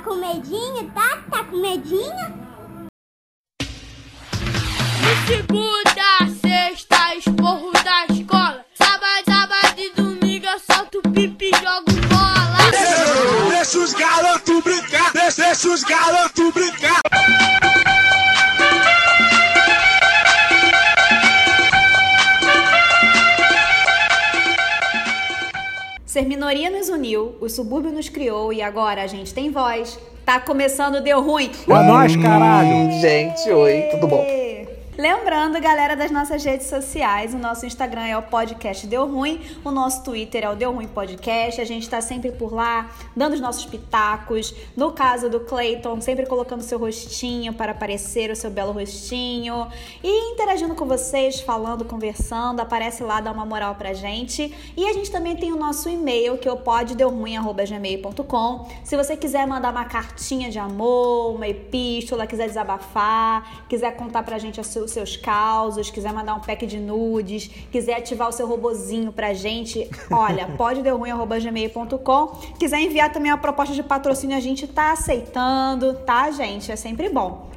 Tá com medinho, tá? Tá com medinho? segunda, sexta, esporro da escola. Sábado, sábado e domingo eu solto pipi e jogo bola. Deixa os garotos brincar, deixa, deixa os garotos brincar. Minoria nos uniu, o subúrbio nos criou e agora a gente tem voz. Tá começando, deu ruim. É nóis, caralho. Gente, oi, tudo bom? Lembrando, galera, das nossas redes sociais, o nosso Instagram é o podcast Deu Ruim, o nosso Twitter é o Deu Ruim Podcast, a gente tá sempre por lá, dando os nossos pitacos. No caso do Clayton, sempre colocando seu rostinho para aparecer o seu belo rostinho e interagindo com vocês, falando, conversando, aparece lá, dá uma moral pra gente. E a gente também tem o nosso e-mail, que é o poddeuruim.gmail.com. Se você quiser mandar uma cartinha de amor, uma epístola, quiser desabafar, quiser contar pra gente a sua seus causos, quiser mandar um pack de nudes, quiser ativar o seu robozinho pra gente, olha, pode gmail.com. Quiser enviar também uma proposta de patrocínio, a gente tá aceitando, tá, gente? É sempre bom.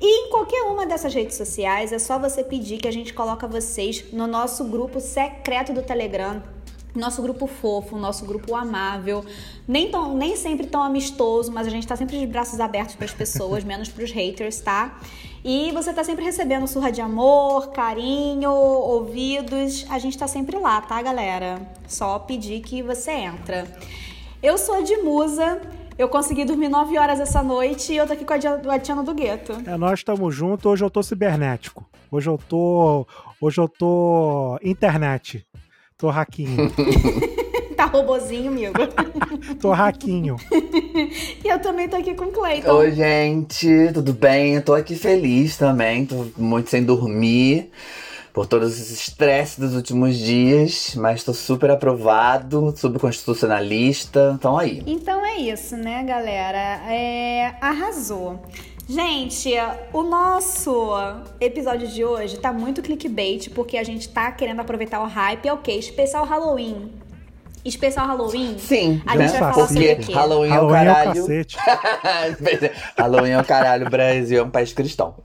E em qualquer uma dessas redes sociais, é só você pedir que a gente coloca vocês no nosso grupo secreto do Telegram nosso grupo fofo, nosso grupo amável, nem, tão, nem sempre tão amistoso, mas a gente tá sempre de braços abertos para as pessoas, menos para os haters, tá? E você tá sempre recebendo surra de amor, carinho, ouvidos. A gente tá sempre lá, tá, galera? Só pedir que você entra. Eu sou de Musa. Eu consegui dormir 9 horas essa noite e eu tô aqui com a Tiana do Gueto. É, nós estamos juntos. Hoje eu tô cibernético. Hoje eu tô. Hoje eu tô internet. Tô raquinho. tá robozinho, amigo. tô raquinho. e eu também tô aqui com o Cleiton. Oi, gente, tudo bem? Eu tô aqui feliz também, tô muito sem dormir por todos os estresses dos últimos dias, mas tô super aprovado, super constitucionalista, então aí. Então é isso, né, galera? É... Arrasou. Gente, o nosso episódio de hoje tá muito clickbait, porque a gente tá querendo aproveitar o hype. É o quê? Especial Halloween. Especial Halloween? Sim, a gente né? vai falar porque sobre o quê? Halloween, Halloween é o é o caralho. Halloween é o caralho, o Brasil é um país cristão.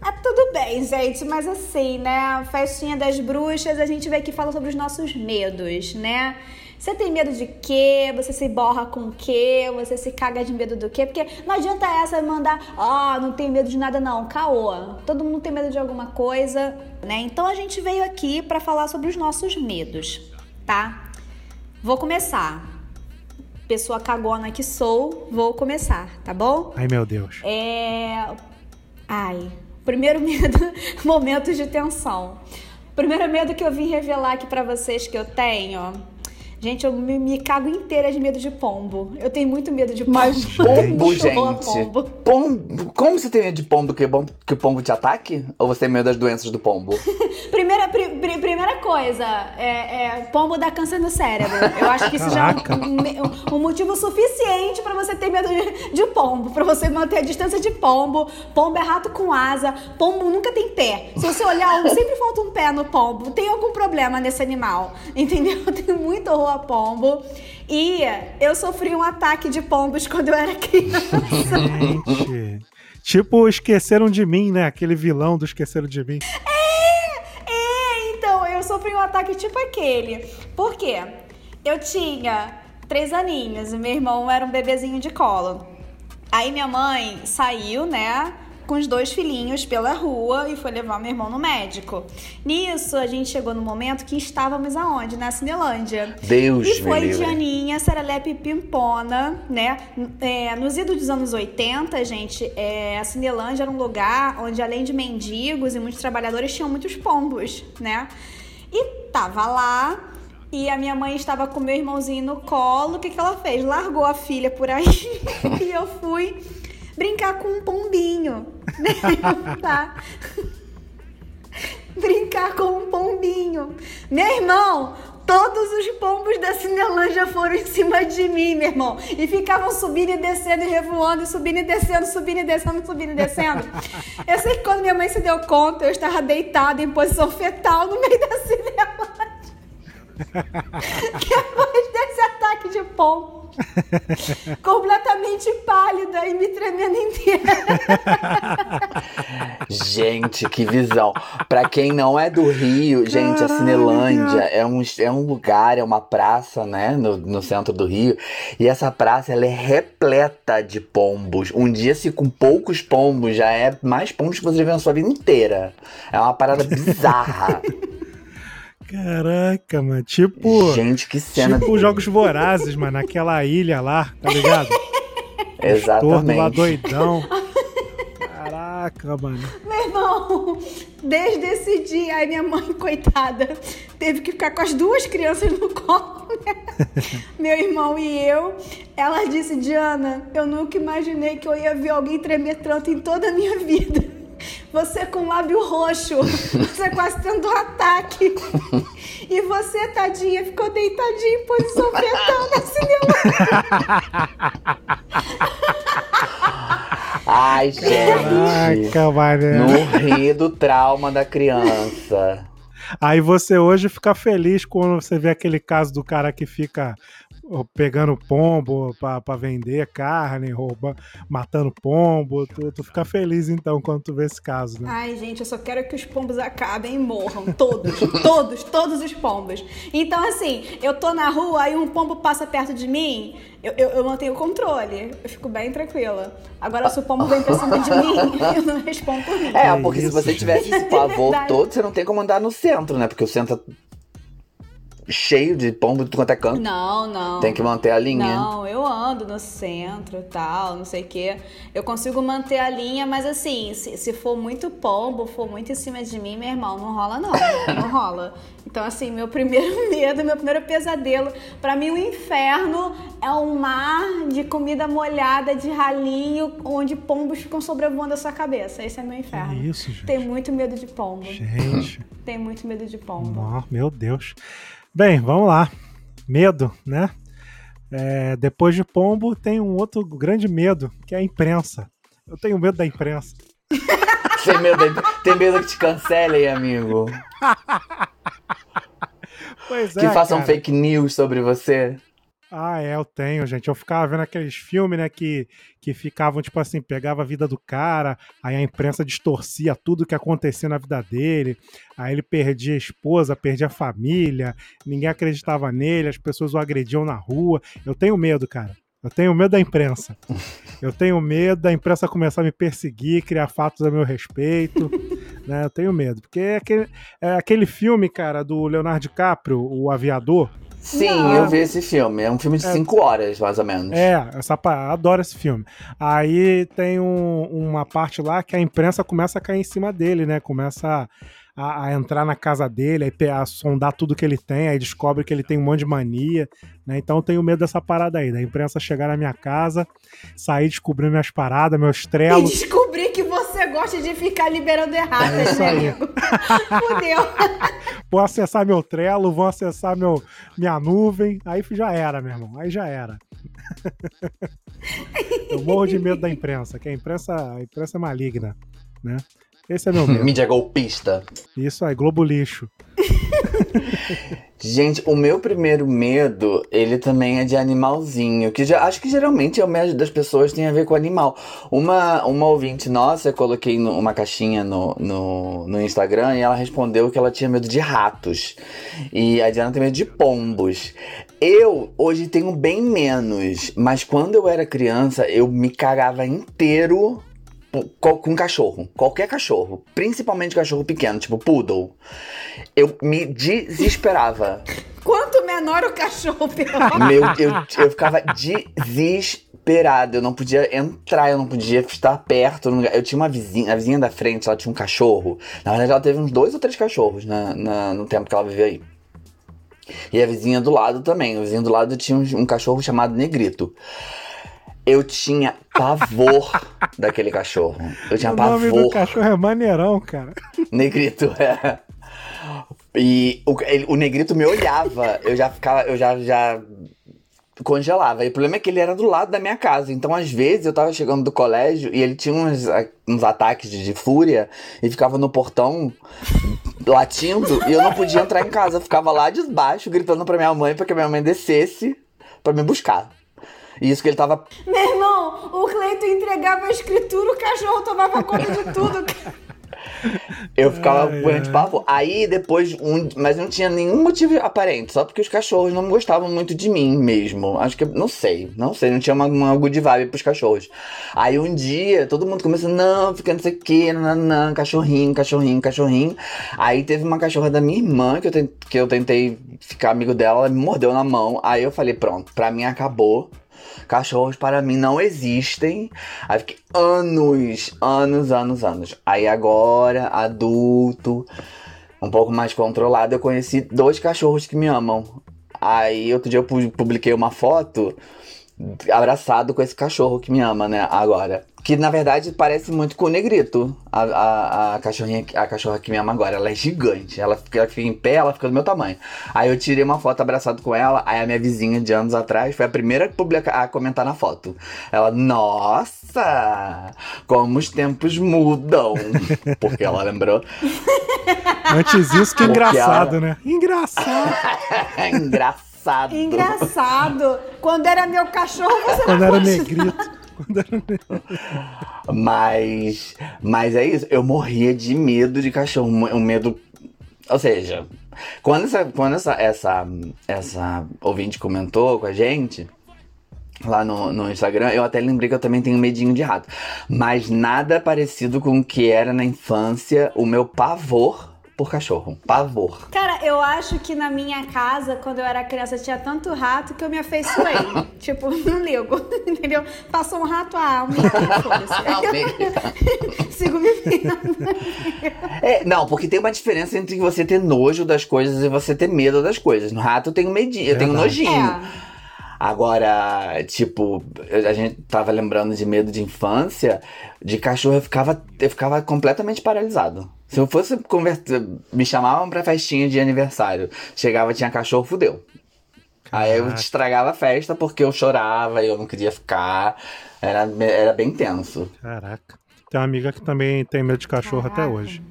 Ah, tudo bem, gente, mas assim, né? Festinha das bruxas, a gente veio aqui falar sobre os nossos medos, né? Você tem medo de quê? Você se borra com o quê? Você se caga de medo do quê? Porque não adianta essa mandar, ó, oh, não tenho medo de nada não, caô. Todo mundo tem medo de alguma coisa, né? Então a gente veio aqui para falar sobre os nossos medos, tá? Vou começar. Pessoa cagona que sou, vou começar, tá bom? Ai, meu Deus. É. Ai, primeiro medo, momentos de tensão. Primeiro medo que eu vim revelar aqui para vocês que eu tenho Gente, eu me, me, cago inteira de medo de pombo. Eu tenho muito medo de pombo. Mas pombo, gente. Pombo. pombo. Como você tem medo de pombo? Que, bom, que o pombo te ataque? Ou você tem medo das doenças do pombo? primeira, pri, primeira coisa, é, é, pombo dá câncer no cérebro. Eu acho que isso Caraca. já é um, um, motivo suficiente para você ter medo de, de pombo. para você manter a distância de pombo. Pombo é rato com asa. Pombo nunca tem pé. Se você olhar, sempre falta um pé no pombo. Tem algum problema nesse animal. Entendeu? Eu tenho muito horror a pombo. E eu sofri um ataque de pombos quando eu era criança. Gente. Tipo, esqueceram de mim, né? Aquele vilão do esqueceram de mim. É, é, então, eu sofri um ataque tipo aquele. Por quê? Eu tinha três aninhos e meu irmão era um bebezinho de colo. Aí minha mãe saiu, né? Com os dois filhinhos pela rua e foi levar meu irmão no médico. Nisso, a gente chegou no momento que estávamos aonde? Na Cinelândia. Deus E foi me de Aninha, Serelepe Pimpona, né? É, nos idos dos anos 80, gente, é, a Cinelândia era um lugar onde, além de mendigos e muitos trabalhadores, tinham muitos pombos, né? E tava lá, e a minha mãe estava com meu irmãozinho no colo. O que, que ela fez? Largou a filha por aí e eu fui brincar com um pombinho. tá? brincar com um pombinho. Meu irmão, todos os pombos da Cinelândia foram em cima de mim, meu irmão. E ficavam subindo e descendo e revoando, subindo e descendo, subindo e descendo, subindo e descendo. Eu sei que quando minha mãe se deu conta, eu estava deitada em posição fetal no meio da Cinelândia. Depois desse ataque de pombo. completamente pálida e me tremendo inteira. Gente, que visão. Pra quem não é do Rio, gente, a Cinelândia é um, é um lugar, é uma praça, né, no, no centro do Rio. E essa praça, ela é repleta de pombos. Um dia, se com poucos pombos, já é mais pombos que você já viu na sua vida inteira. É uma parada bizarra. Caraca, mano. Tipo. Gente, que cena. Tipo Jogos Vorazes, mano. Naquela ilha lá, tá ligado? Todo lá Exatamente. doidão. Caraca, mano. Meu irmão, desde esse dia, aí minha mãe, coitada, teve que ficar com as duas crianças no colo, né? Meu irmão e eu. Ela disse, Diana, eu nunca imaginei que eu ia ver alguém tremer tanto em toda a minha vida. Você com lábio roxo, você quase tendo um ataque. E você, tadinha, ficou deitadinha em posição fetal na cinema. Ai, gente. Caraca. No rio do trauma da criança. Aí você hoje fica feliz quando você vê aquele caso do cara que fica pegando pombo pra, pra vender carne, rouba, matando pombo. Tu, tu fica feliz então quando tu vê esse caso, né? Ai, gente, eu só quero que os pombos acabem e morram. Todos, todos, todos os pombos. Então, assim, eu tô na rua, aí um pombo passa perto de mim, eu, eu, eu mantenho o controle. Eu fico bem tranquila. Agora, se o pombo vem pra cima de mim, eu não respondo por mim. É, Que porque se isso, você gente. tivesse esse pavor todo, você não tem como andar no centro, né? Porque o centro tá cheio de pombo de tudo quanto é canto. Não, não. Tem que manter a linha. Não, eu ando no centro e tal, não sei o quê. Eu consigo manter a linha, mas assim, se, se for muito pombo, for muito em cima de mim, meu irmão, não rola não. Não rola. Então, assim, meu primeiro medo, meu primeiro pesadelo, pra mim o inferno é um mar de comida molhada, de ralinho, onde pombos ficam sobrevoando a sua cabeça. Esse é meu inferno. Que isso, gente. Tenho muito medo de pombo. Gente, Tenho muito medo de pombo. ó, meu Deus. Bem, vamos lá. Medo, né? É, depois de pombo, tem um outro grande medo, que é a imprensa. Eu tenho medo da imprensa. Tem medo, tem medo que te cancelem, amigo. Pois é. que façam cara. fake news sobre você. Ah, é, eu tenho, gente. Eu ficava vendo aqueles filmes, né, que, que ficavam, tipo assim, pegava a vida do cara, aí a imprensa distorcia tudo que acontecia na vida dele, aí ele perdia a esposa, perdia a família, ninguém acreditava nele, as pessoas o agrediam na rua. Eu tenho medo, cara. Eu tenho medo da imprensa. Eu tenho medo da imprensa começar a me perseguir, criar fatos a meu respeito. né? Eu tenho medo. Porque é aquele, é aquele filme, cara, do Leonardo DiCaprio, O Aviador. Sim, Não. eu vi esse filme. É um filme de 5 horas, mais ou menos. É, essa, adoro esse filme. Aí tem um- uma parte lá que a imprensa começa a cair em cima dele, né? Começa a, a entrar na casa dele, aí a sondar tudo que ele tem, aí descobre que ele tem um monte de mania, né? Então eu tenho medo dessa parada aí, da imprensa chegar na minha casa, sair descobrindo minhas paradas, meus trelos. Gosta de ficar liberando É erratas, isso né, aí. amigo? Fudeu. Vão acessar meu trelo, vão acessar meu, minha nuvem, aí já era, meu irmão, aí já era. eu morro de medo da imprensa, que a imprensa, a imprensa é maligna, né? Esse é meu medo. Mídia golpista. Isso aí, Globo Lixo. Gente, o meu primeiro medo, ele também é de animalzinho, que já, acho que geralmente é o medo das pessoas tem a ver com animal. Uma, uma ouvinte nossa, eu coloquei no- uma caixinha no, no, no Instagram e ela respondeu que ela tinha medo de ratos. E a Diana tem medo de pombos. Eu hoje tenho bem menos, mas quando eu era criança, eu me cagava inteiro com cachorro, qualquer cachorro, principalmente cachorro pequeno, tipo poodle. Eu me desesperava. Quanto menor o cachorro, pior. Meu, eu, eu ficava desesperado. Eu não podia entrar, eu não podia estar perto. Eu tinha uma vizinha, a vizinha da frente, ela tinha um cachorro. Na verdade, ela teve uns dois ou três cachorros na, na- no tempo que ela viveu aí. E a vizinha do lado também. O vizinho do lado tinha um, um cachorro chamado Negrito. Eu tinha pavor daquele cachorro. Eu tinha o nome pavor. do cachorro é maneirão, cara. Negrito, é. E o, ele- o negrito me olhava, eu já ficava, eu já, já congelava. E o problema é que ele era do lado da minha casa. Então, às vezes, eu tava chegando do colégio e ele tinha uns, uns ataques de, de fúria e ficava no portão latindo e eu não podia entrar em casa. Eu ficava lá de baixo gritando pra minha mãe pra que minha mãe descesse pra me buscar. Isso que ele tava. Meu irmão, o Cleito entregava a escritura, o cachorro tomava conta de tudo. Eu ficava Ai, morrendo de pavor. Aí depois, um, mas não tinha nenhum motivo aparente, só porque os cachorros não gostavam muito de mim mesmo. Acho que, não sei, não sei, não tinha uma, uma good vibe pros cachorros. Aí um dia, todo mundo começou, não, fica não sei o que, cachorrinho, cachorrinho, cachorrinho. Aí teve uma cachorra da minha irmã, que eu, ten- que eu tentei ficar amigo dela, ela me mordeu na mão. Aí eu falei, pronto, pra mim acabou. Cachorros para mim não existem. Aí fiquei anos, anos, anos, anos. Aí agora, adulto, um pouco mais controlado, eu conheci dois cachorros que me amam. Aí outro dia eu pu- publiquei uma foto abraçado com esse cachorro que me ama, né? Agora. Que na verdade parece muito com o negrito. A, a, a, cachorrinha, a cachorra que me ama agora. Ela é gigante. Ela fica, ela fica em pé, ela fica do meu tamanho. Aí eu tirei uma foto abraçado com ela. Aí a minha vizinha de anos atrás foi a primeira a, publica, a comentar na foto. Ela, nossa! Como os tempos mudam. Porque ela lembrou. Antes isso, que Porque engraçado, ela- né? Engraçado. Engraçado. Engraçado. Quando era meu cachorro, você Quando não era negrito. Quando era. Mas, mas é isso, eu morria de medo de cachorro, um medo, ou seja, quando essa, quando essa, essa, essa ouvinte comentou com a gente lá no, no Instagram, eu até lembrei que eu também tenho medinho de rato, mas nada parecido com o que era na infância o meu pavor por cachorro, pavor. Cara, eu acho que na minha casa, quando eu era criança, tinha tanto rato que eu me afeiçoei. tipo, não ligo, entendeu? Passou um rato, ah, um mico, foda-se. Sigo vivendo. É, não, porque tem uma diferença entre você ter nojo das coisas e você ter medo das coisas. No rato eu tenho medinho, eu tenho nojinho. É. Agora, tipo, a gente tava lembrando de medo de infância, de cachorro eu ficava, eu ficava completamente paralisado. Se eu fosse converter, me chamavam pra festinha de aniversário, chegava, tinha cachorro, fudeu. Aí eu Caraca. estragava a festa porque eu chorava e eu não queria ficar. Era, era bem tenso. Caraca. Tem uma amiga que também tem medo de cachorro até Caraca. hoje.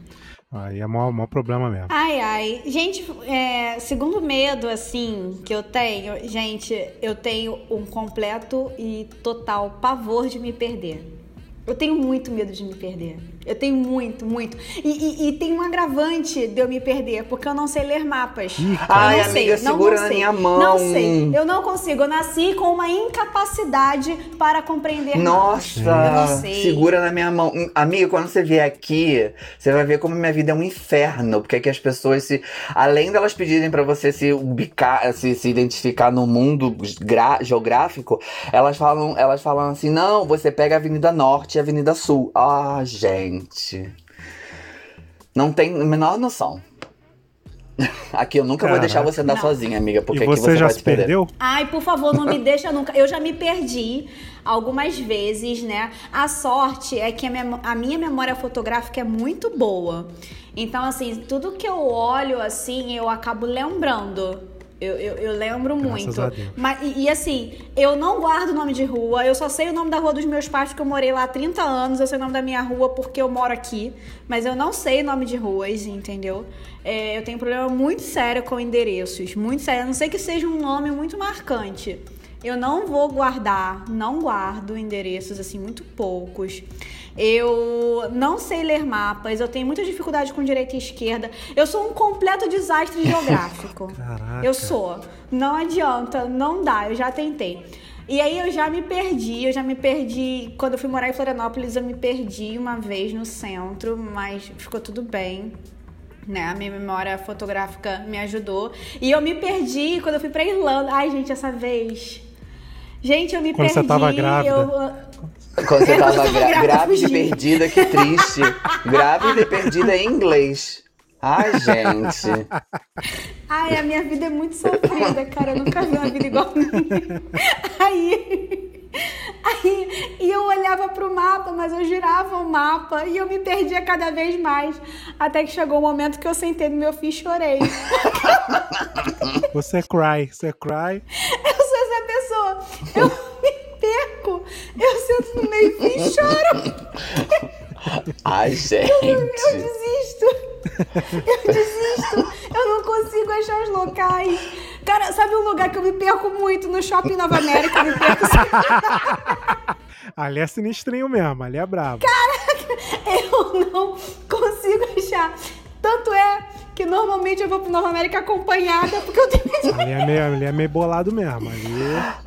Aí é o maior, maior problema mesmo. Ai, ai. Gente, é, segundo medo, assim, que eu tenho, gente, eu tenho um completo e total pavor de me perder. Eu tenho muito medo de me perder. Eu tenho muito, muito. E, e- e tem um agravante de eu me perder, porque eu não sei ler mapas. Ih, Ai, não amiga, sei, não segura na consigo. minha mão. Não sei. Eu não consigo. Eu nasci com uma incapacidade para compreender mapas. Nossa, Eu não sei. segura na minha mão. Amiga, quando você vier aqui, você vai ver como minha vida é um inferno. Porque aqui as pessoas se. Além delas pedirem pra você se ubicar, se, se identificar no mundo geográfico, elas falam, elas falam assim: não, você pega a Avenida Norte e a Avenida Sul. Ah, gente. Não tem a menor noção. Aqui eu nunca vou deixar você andar Não. sozinha, amiga, porque e aqui você você já vai se perder. perdeu? Ai, por favor, não me deixa nunca. Eu já me perdi algumas vezes, né? A sorte é que a, a minha memória fotográfica é muito boa. Então, assim, tudo que eu olho, assim, eu acabo lembrando. Eu, eu, eu lembro Graças muito. Mas, e, e, assim, eu não guardo o nome de rua, eu só sei o nome da rua dos meus pais, porque eu morei lá há 30 anos, eu sei o nome da minha rua porque eu moro aqui, mas eu não sei o nome de ruas, entendeu? É, eu tenho um problema muito sério com endereços, muito sério, a não sei que seja um nome muito marcante. Eu não vou guardar, não guardo endereços, assim, muito poucos. Eu não sei ler mapas, eu tenho muita dificuldade com direita e esquerda. Eu sou um completo desastre geográfico. Caraca. Eu sou. Não adianta, não dá, eu já tentei. E aí eu já me perdi, eu já me perdi. Quando eu fui morar em Florianópolis, eu me perdi uma vez no centro, mas ficou tudo bem. Né? A minha memória fotográfica me ajudou. E eu me perdi quando eu fui pra Irlanda. Ai, gente, essa vez. Gente, eu me Quando você perdi. tava grávida. eu- Quando você tava tava gra- grávida, grávida e perdida, que triste. grávida e perdida em inglês. Ai, gente. Ai, a minha vida é muito sofrida, cara. Eu nunca vi uma vida igual a minha. Aí. Aí, e eu olhava pro mapa, mas eu girava o mapa e eu me perdia cada vez mais. Até que chegou o momento que eu sentei no meu fio e chorei. Você cry, você cry. Eu sou essa pessoa. Eu me perco. Eu sento no meio fio e choro. Ai, Eu gente. desisto. Eu desisto. Eu não consigo achar os locais. Cara, sabe um lugar que eu me perco muito? No Shopping Nova América, eu me perco Ali é sinistrinho mesmo, ali é brabo. Eu não consigo achar. Tanto é que normalmente eu vou pro Nova América acompanhada, porque eu tenho medo Ali é meio, ali é meio bolado mesmo. Ali.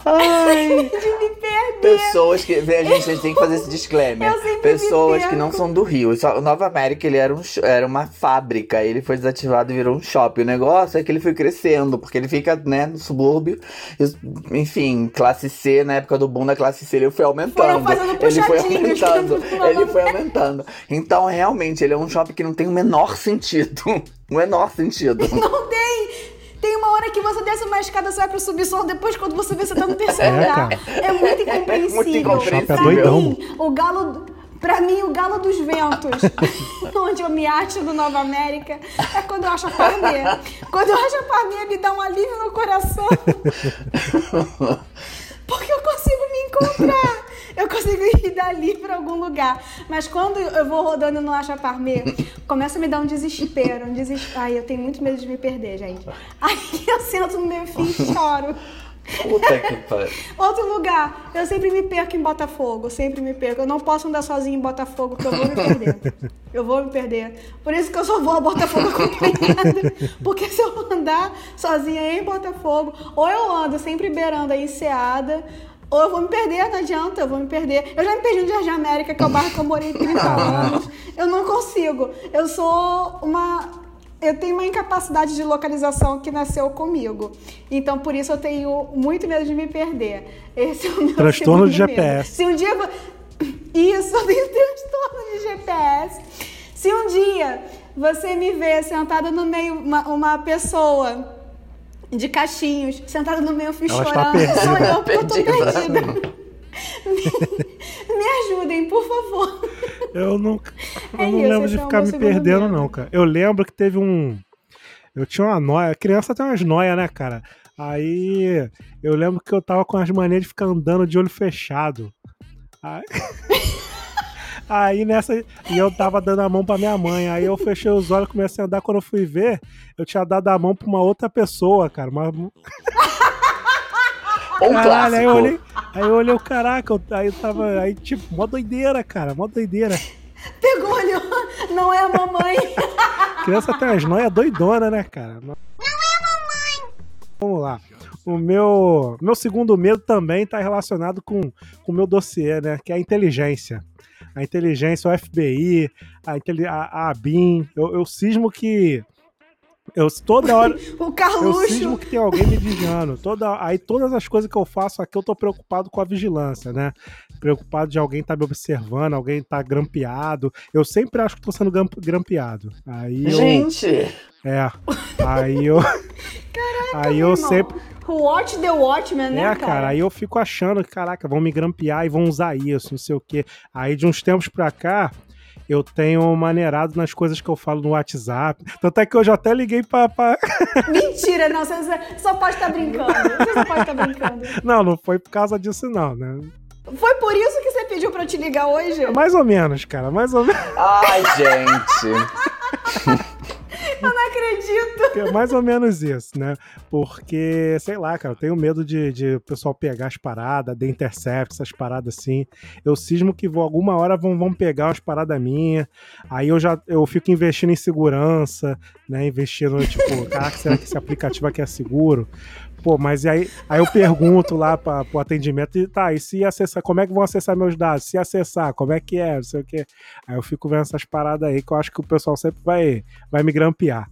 Ai. de me perder. Pessoas que. Vê, a gente, a gente tem que fazer esse disclaimer. Eu sempre me Pessoas que não são do Rio. Só- O Nova América ele era, um, era uma fábrica. Ele foi desativado e virou um shopping. O negócio é que ele foi crescendo, porque ele fica né, no subúrbio. E, Enfim, classe C, na época do boom da classe C, ele foi aumentando. Ele foi aumentando. ele foi aumentando. Então, realmente, ele é um shopping que não tem o menor sentido. O menor sentido. Não tem! Tem uma hora que você desce uma escada, você vai pro subsolo, depois quando você vê, você tá no terceiro É, cara. É muito incompreensível. muito incompreensível. Shopping é doidão. Pra mim, o galo... Pra mim, o galo dos ventos, onde eu me acho do Nova América, é quando eu acho a Parmê. Quando eu acho a Parmê, me dá um alívio no coração. Porque eu consigo me encontrar. Eu consigo ir dali pra algum lugar. Mas quando eu vou rodando e não acho a Parmê, começa a me dar um desespero. Um desespero. Ai, eu tenho muito medo de me perder, gente. Aí eu sento no meu fim e choro. Puta que pariu. Outro lugar, eu sempre me perco em Botafogo, sempre me perco. Eu não posso andar sozinha em Botafogo, porque eu vou me perder. Eu vou me perder. Por isso que eu só vou a Botafogo acompanhada. Porque se eu andar sozinha em Botafogo, ou eu ando sempre beirando a enseada, ou eu vou me perder, não adianta, eu vou me perder. Eu já me perdi no Jardim América, que é o bairro que eu morei 30 anos. Eu não consigo. Eu sou uma eu tenho uma incapacidade de localização que nasceu comigo. Então, por isso, eu tenho muito medo de me perder. Esse é o meu Transtorno de. GPS. Se um dia... Isso, eu tenho transtorno de GPS. Se um dia você me ver sentada no meio, uma, uma pessoa de cachinhos, sentada no meio, eu fui Ela chorando. perdida. Sou eu, tô Perdida. me, me ajudem, por favor. Eu não, eu É não isso, lembro de é ficar meu me perdendo, medo. não, cara. Eu lembro que teve um. Eu tinha uma noia. Criança tem umas noias, né, cara? Aí eu lembro que eu tava com as manias de ficar andando de olho fechado. Aí, Aí nessa. E eu tava dando a mão pra minha mãe. Aí eu fechei os olhos, comecei a andar. Quando eu fui ver, eu tinha dado a mão pra uma outra pessoa, cara. Uma, Um Caralho, aí eu clássico. olhei, aí eu olhei o caraca, eu- aí eu tava, aí tipo, mó doideira, cara, mó doideira. Pegou, olhou. Não é a mamãe. Criança tem umas noias doidona, né, cara? Não é mamãe! Vamos lá. O meu, meu segundo medo também tá relacionado com com o meu dossiê, né? Que é a inteligência. A inteligência, o FBI, a, a, a ABIN. Eu, eu cismo que. Eu toda hora. O Eu Carluxo. cismo que tem alguém me vigiando. Toda, aí todas as coisas que eu faço aqui eu tô preocupado com a vigilância, né? Preocupado de alguém tá me observando, alguém tá grampeado. Eu sempre acho que tô sendo gramp- grampeado. Aí eu, Gente, é. Aí eu Aí eu irmão. sempre Watch the Watchmen, né, é, cara, aí eu fico achando que, caraca, vão me grampear e vão usar isso, não sei o quê. Aí de uns tempos pra cá, eu tenho maneirado nas coisas que eu falo no WhatsApp. Tanto é que hoje eu até liguei pra. pra- Mentira, não, você você só pode estar brincando. Você só pode estar brincando. Não, não foi por causa disso, não, né? Foi por isso que você pediu pra eu te ligar hoje? Mais ou menos, cara, mais ou menos. ai, gente. Eu não acredito. É mais ou menos isso, né? Porque, sei lá, cara, eu tenho medo de, de o pessoal pegar as paradas, de intercept, essas paradas assim. Eu cismo que vou, alguma hora vão, vão pegar umas paradas minhas. Aí eu já eu fico investindo em segurança, né? Investindo, tipo, caraca, será que esse aplicativo aqui é seguro? Pô, mas e aí, aí eu pergunto lá para o atendimento, e tá, e se acessar, como é que vão acessar meus dados? Se acessar, como é que é? Não sei o quê. Aí eu fico vendo essas paradas aí que eu acho que o pessoal sempre vai, vai me grampear.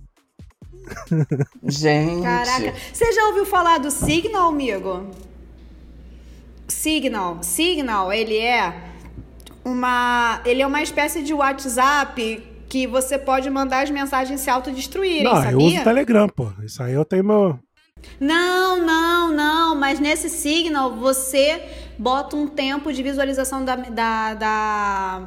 Gente. Caraca, você já ouviu falar do Signal, amigo? Signal, Signal, ele é uma, ele é uma espécie de WhatsApp que você pode mandar as mensagens se autodestruírem, Não, sabia? eu uso o Telegram, pô. Isso aí eu tenho meu. Não, não, não, mas nesse Signal você bota um tempo de visualização da, da, da,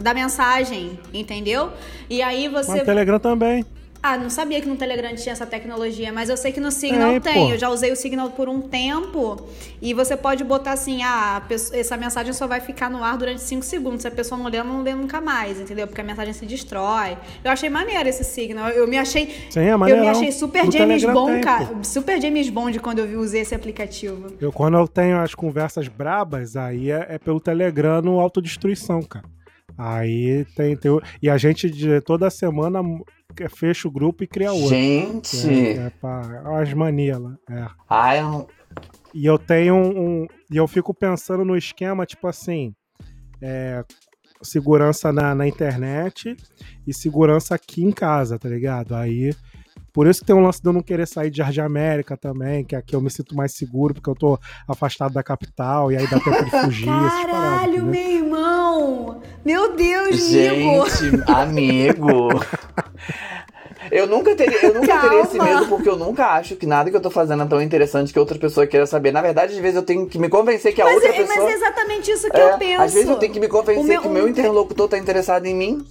da mensagem, entendeu? E aí Mas você o Telegram também. Ah, não sabia que no Telegram tinha essa tecnologia, mas eu sei que no Signal É, tem. pô. Eu já usei o Signal por um tempo e você pode botar assim: ah, pessoa- essa mensagem só vai ficar no ar durante 5 segundos. Se a pessoa não ler, ela não lê nunca mais, entendeu? Porque a mensagem se destrói. Eu achei maneiro esse Signal. Eu me achei. Sim, é eu me achei super James Bond, cara. Super James Bond quando eu usei esse aplicativo. Eu, quando eu tenho as conversas brabas, aí é, é pelo Telegram no autodestruição, cara. Aí tem, tem. E a gente de, toda semana fecha o grupo e cria outro. Gente. É, é pra, as manias lá. É. Ai, eu- E eu tenho um, um- E eu fico pensando no esquema, tipo assim. é, segurança na, na internet e segurança aqui em casa, tá ligado? Aí. Por isso que tem um lance de eu não querer sair de Jardim América também, que aqui eu me sinto mais seguro, porque eu tô afastado da capital, e aí dá tempo de fugir. essas paradas, Caralho, entendeu? meu irmão! Meu Deus! Gente, amigo. Eu nunca teria, eu nunca teria esse medo porque eu nunca acho que nada que eu tô fazendo é tão interessante que outra pessoa queira saber. Na verdade, às vezes eu tenho que me convencer que a Mas, outra é, mas pessoa. é exatamente isso que É, eu penso. Às vezes eu tenho que me convencer O meu- que o meu interlocutor tá interessado em mim.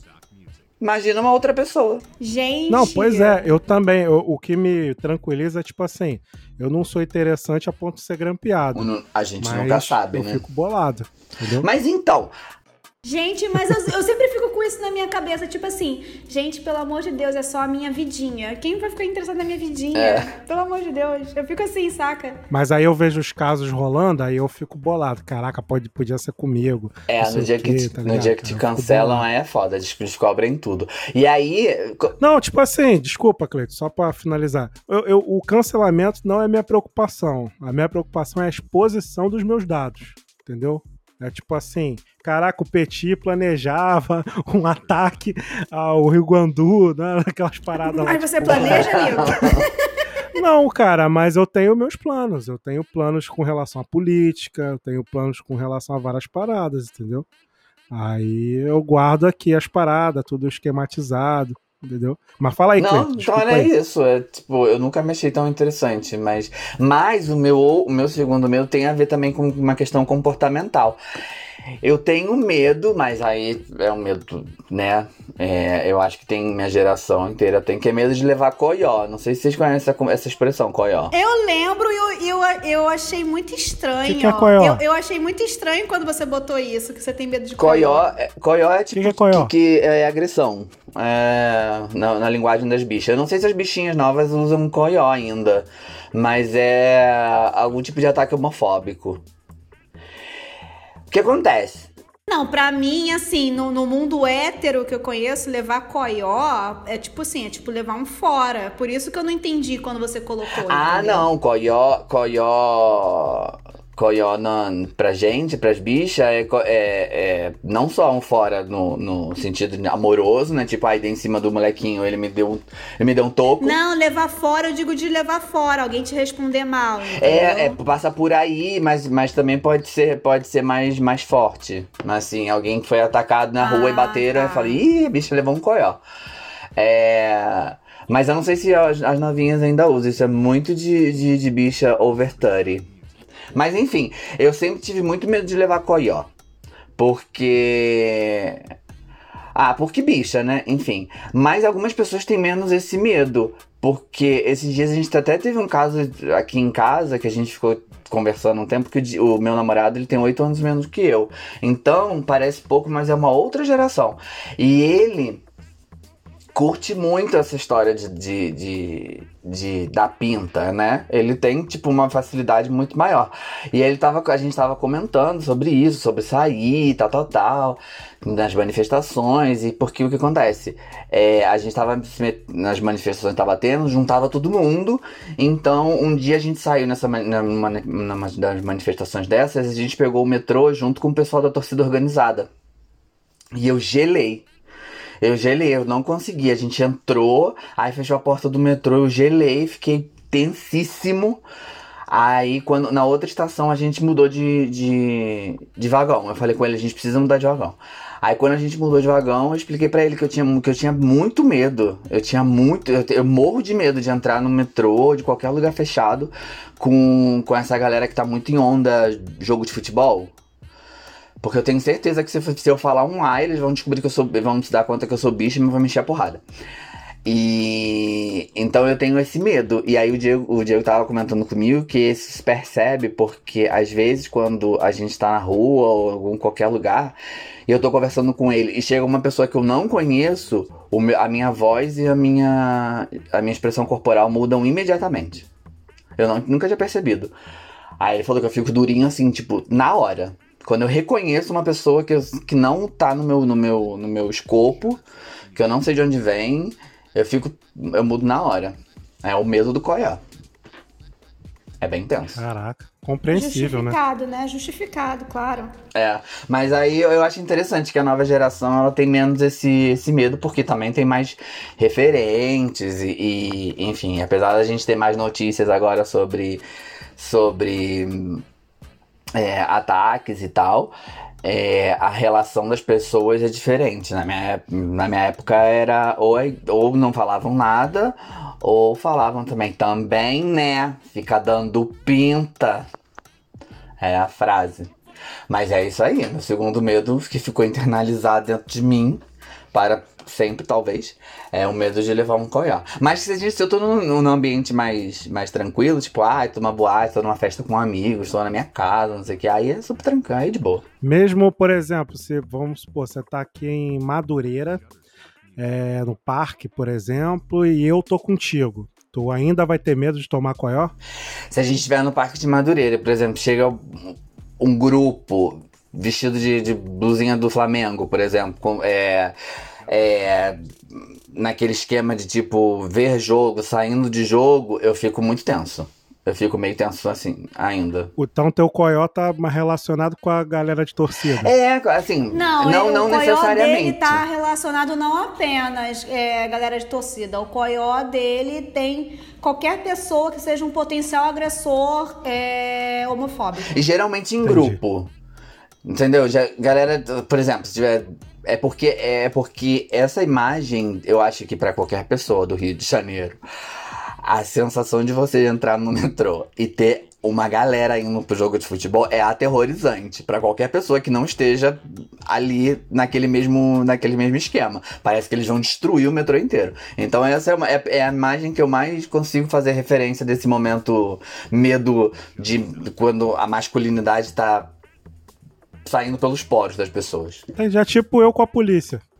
Imagina uma outra pessoa. Gente. Não, pois é, eu também. eu- o que me tranquiliza é tipo assim: eu não sou interessante a ponto de ser grampeado. A gente mas nunca sabe, eu né? fico bolado. Entendeu? Mas então, Gente, mas eu, eu sempre fico com isso na minha cabeça, tipo assim, gente, pelo amor de Deus, é só a minha vidinha. Quem vai ficar interessado na minha vidinha? É. Pelo amor de Deus. Eu fico assim, saca? Mas aí eu vejo os casos rolando, aí eu fico bolado. Caraca, pode, podia ser comigo. é, no dia que, tá no dia que te cancelam aí é foda, eles descobrem tudo. E aí, Não, tipo assim, desculpa, Cleito, só pra finalizar. Eu, eu- o cancelamento não é minha preocupação. A minha preocupação é a exposição dos meus dados, entendeu? É tipo assim, caraca, o Petit planejava um ataque ao Rio Guandu, né? aquelas paradas lá. Mas você tipo, planeja, amigo? Não, cara, mas eu tenho meus planos. Eu tenho planos com relação à política, eu tenho planos com relação a várias paradas, entendeu? Aí eu guardo aqui as paradas, tudo esquematizado, entendeu? Mas fala aí, Não, Cleiton, então era aí. isso. É, tipo, eu nunca me achei tão interessante, mas, mas o, meu, o meu segundo medo tem a ver também com uma questão comportamental. Eu tenho medo, mas aí é um medo, né? É, eu acho que tem minha geração inteira tem que é medo de levar coió. Não sei se vocês conhecem essa, essa expressão, coió. Eu lembro e eu, eu, eu achei muito estranho. Que que é coió? Eu, eu achei muito estranho quando você botou isso, que você tem medo de coió. Coió, é, coió é tipo que é coió? Que, que é agressão é, na, na linguagem das bichas. Eu não sei se as bichinhas novas usam coió ainda, mas é algum tipo de ataque homofóbico. O que acontece? Não, pra mim, assim, no, no mundo hétero que eu conheço, levar coió é tipo assim, é tipo levar um fora. Por isso que eu não entendi quando você colocou. Ah, entendeu? não, coió, coió, coió não, pra gente, pras bichas, é, é, é não só um fora no, no sentido amoroso, né? Tipo, aí dei em cima do molequinho, ele me deu, um- ele me deu um toco. Não, levar fora, eu digo de levar fora, alguém te responder mal. É, é, passa por aí, mas, mas também pode ser, pode ser mais, mais forte. Mas assim, alguém que foi atacado na rua e Ah, bateram, tá. eu falei, ih, a bicha levou um coió. É. Mas eu não sei se as, as novinhas ainda usam. Isso é muito de, de, de bicha over 30. Mas enfim, eu sempre tive muito medo de levar coió. Porque. Ah, porque bicha, né? Enfim. Mas algumas pessoas têm menos esse medo. Porque esses dias a gente até teve um caso aqui em casa que a gente ficou conversando um tempo que o o meu namorado ele tem oito anos menos que eu. Então, parece pouco, mas é uma outra geração. E ele curte muito essa história de, de, de, de- da pinta, né? Ele tem, tipo, uma facilidade muito maior. E ele tava, a gente tava comentando sobre isso, sobre sair, tal, tal, tal, nas manifestações, e porque o que acontece? É, a gente tava nas manifestações tava tendo, juntava todo mundo, então um dia a gente saiu nessa, na- numa das manifestações dessas, a gente pegou o metrô junto com o pessoal da torcida organizada. E eu gelei. Eu gelei, eu não consegui. A gente entrou, aí fechou a porta do metrô, eu gelei, fiquei tensíssimo. Aí, quando, na outra estação, a gente mudou de, de, de vagão. Eu falei com ele, a gente precisa mudar de vagão. Aí, quando a gente mudou de vagão, eu expliquei pra ele que eu tinha, que eu tinha muito medo. Eu tinha muito. Eu, eu morro de medo de entrar no metrô, de qualquer lugar fechado, com, com essa galera que tá muito em onda jogo de futebol. Porque eu tenho certeza que se, se eu falar um A, eles vão descobrir que eu sou. vão se dar conta que eu sou bicho e me encher a porrada. E então eu tenho esse medo. E aí o Diego, o Diego tava comentando comigo que isso se percebe porque às vezes quando a gente tá na rua ou em qualquer lugar, e eu tô conversando com ele e chega uma pessoa que eu não conheço, meu- a minha voz e a minha, a minha expressão corporal mudam imediatamente. Eu não- nunca tinha percebido. Aí ele falou que eu fico durinho assim, tipo, na hora. Quando eu reconheço uma pessoa que, eu- que não tá no meu, no, meu, no meu escopo, que eu não sei de onde vem, eu fico. Eu mudo na hora. É o medo do coió. É bem tenso. Caraca, compreensível, né? Justificado, né? Justificado, claro. É, mas aí eu, eu acho interessante que a nova geração ela tem menos esse, esse medo, porque também tem mais referentes e, e, enfim, apesar da gente ter mais notícias agora sobre, sobre é, ataques e tal, é, a relação das pessoas é diferente. Na minha, na minha época era ou, ou não falavam nada, ou falavam também, também, né? Fica dando pinta. É a frase. Mas é isso aí, meu segundo medo que ficou internalizado dentro de mim, para sempre talvez, é o medo de levar um coió. Mas se, a gente, se eu tô num, num ambiente mais, mais tranquilo, tipo, ah, tô numa boate, tô numa festa com amigos, tô na minha casa, não sei o que, aí é super tranquilo, aí é de boa. Mesmo, por exemplo, se vamos supor, você tá aqui em Madureira, é, no parque, por exemplo, e eu tô contigo. Tu ainda vai ter medo de tomar coió? Se a gente estiver no Parque de Madureira, por exemplo, chega um, um grupo vestido de, de blusinha do Flamengo, por exemplo, com, é, é, naquele esquema de tipo ver jogo, saindo de jogo, eu fico muito tenso. Eu fico meio tenso assim, ainda. Então teu coió tá mais relacionado com a galera de torcida. É, assim, Não, não, ele- não o coió necessariamente. dele tá relacionado não apenas é, galera de torcida. O coió dele tem qualquer pessoa que seja um potencial agressor é, homofóbico. E geralmente em Entendi. grupo. Entendeu? Já, galera, por exemplo, se tiver. É porque, é porque essa imagem, eu acho que pra qualquer pessoa do Rio de Janeiro, a sensação de você entrar no metrô e ter uma galera indo pro jogo de futebol é aterrorizante Pra qualquer pessoa que não esteja ali naquele mesmo, naquele mesmo esquema. Parece que eles vão destruir o metrô inteiro. Então essa é, uma- é- é a imagem que eu mais consigo fazer referência desse momento medo de quando a masculinidade tá saindo pelos poros das pessoas. Entendi. É tipo eu com a polícia.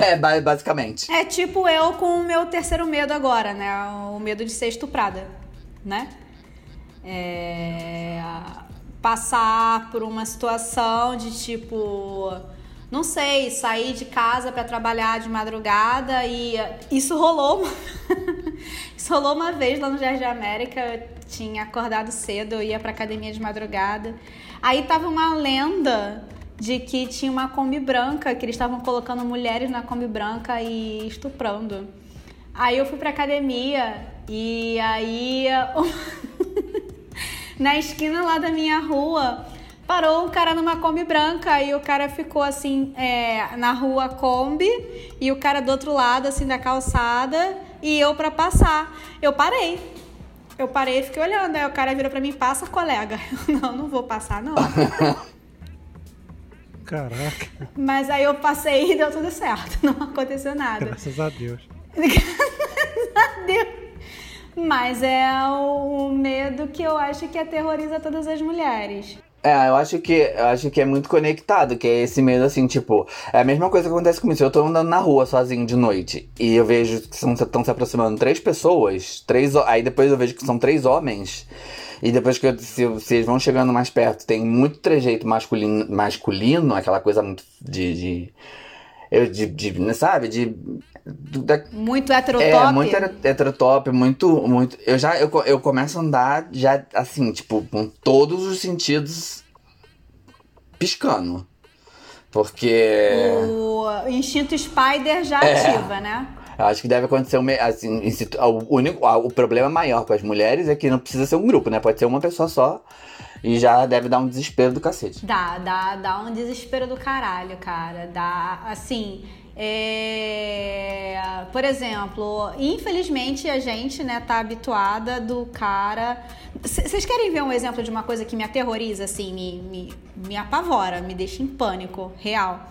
É, ba- basicamente. É tipo eu com o meu terceiro medo agora, né? O medo de ser estuprada, né? É... Passar por uma situação de tipo, não sei, sair de casa pra trabalhar de madrugada e isso rolou. isso rolou uma vez lá no Jardim América. Eu tinha acordado cedo, eu ia pra academia de madrugada. Aí tava uma lenda de que tinha uma Kombi branca, que eles estavam colocando mulheres na Kombi branca e estuprando. Aí eu fui pra academia e aí na esquina lá da minha rua parou um cara numa Kombi branca e o cara ficou assim é, na rua Kombi e o cara do outro lado assim da calçada e eu pra passar. Eu parei. Eu parei e fiquei olhando. Aí o cara virou pra mim, passa, colega. Eu, não, não vou passar, não. Caraca, Mas aí eu passei e deu tudo certo. Não aconteceu nada. graças a Deus. Deus. Mas é o medo que eu acho que aterroriza todas as mulheres. É, eu acho que eu acho que é muito conectado, que é esse medo assim, tipo, é a mesma coisa que acontece comigo. Se eu tô andando na rua sozinho de noite e eu vejo que estão se aproximando três pessoas, três, aí depois eu vejo que são três homens, e depois que eu- se, eles vão chegando mais perto, tem muito trejeito masculino, masculino aquela coisa muito de. de eu, de, de, sabe? De. Da- Muito heterotop. é, muito heterotop, muito, muito. Eu já eu, eu começo a andar já assim, tipo, com todos os sentidos piscando. Porque O instinto Spider já É. ativa, né? eu acho que deve acontecer um, assim, o único o problema maior com as mulheres é que não precisa ser um grupo, né? Pode ser uma pessoa só e já deve dar um desespero do cacete. Dá, dá, dá um desespero do caralho, cara. Dá, assim. É, Por exemplo, infelizmente a gente, né, tá habituada do cara. Vocês querem ver um exemplo de uma coisa que me aterroriza, assim, me, me, me apavora, me deixa em pânico, real?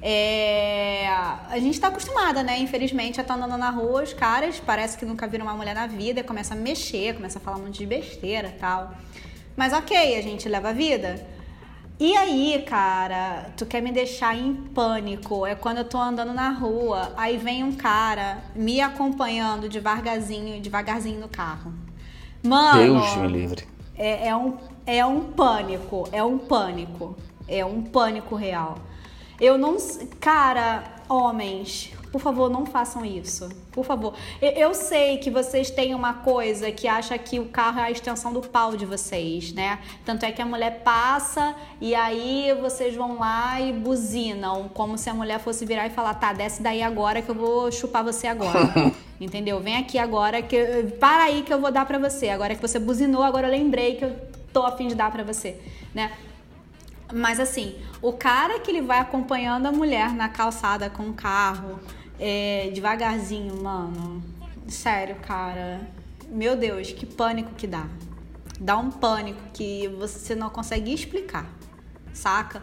É, a gente tá acostumada, né? Infelizmente, a estar andando na rua, os caras parece que nunca viram uma mulher na vida, começa a mexer, começa a falar um monte de besteira tal. Mas ok, a gente leva a vida. E aí, cara, tu quer me deixar em pânico? É quando eu tô andando na rua, aí vem um cara me acompanhando devagarzinho, devagarzinho no carro. Mano, Deus me livre. é, é um, é um pânico, é um pânico, é um pânico real. Eu não. Cara, homens, por favor, não façam isso. Por favor. Eu, sei que vocês têm uma coisa que acha que o carro é a extensão do pau de vocês, né? Tanto é que a mulher passa e aí vocês vão lá e buzinam, como se a mulher fosse virar e falar: tá, desce daí agora que eu vou chupar você agora. Entendeu? Vem aqui agora que. Para aí que eu vou dar pra você. Agora que você buzinou, agora eu lembrei que eu tô a fim de dar pra você, né? Mas assim, o cara que ele vai acompanhando a mulher na calçada com o carro, é, devagarzinho, mano. Sério, cara. Meu Deus, que pânico que dá. Dá um pânico que você não consegue explicar, saca?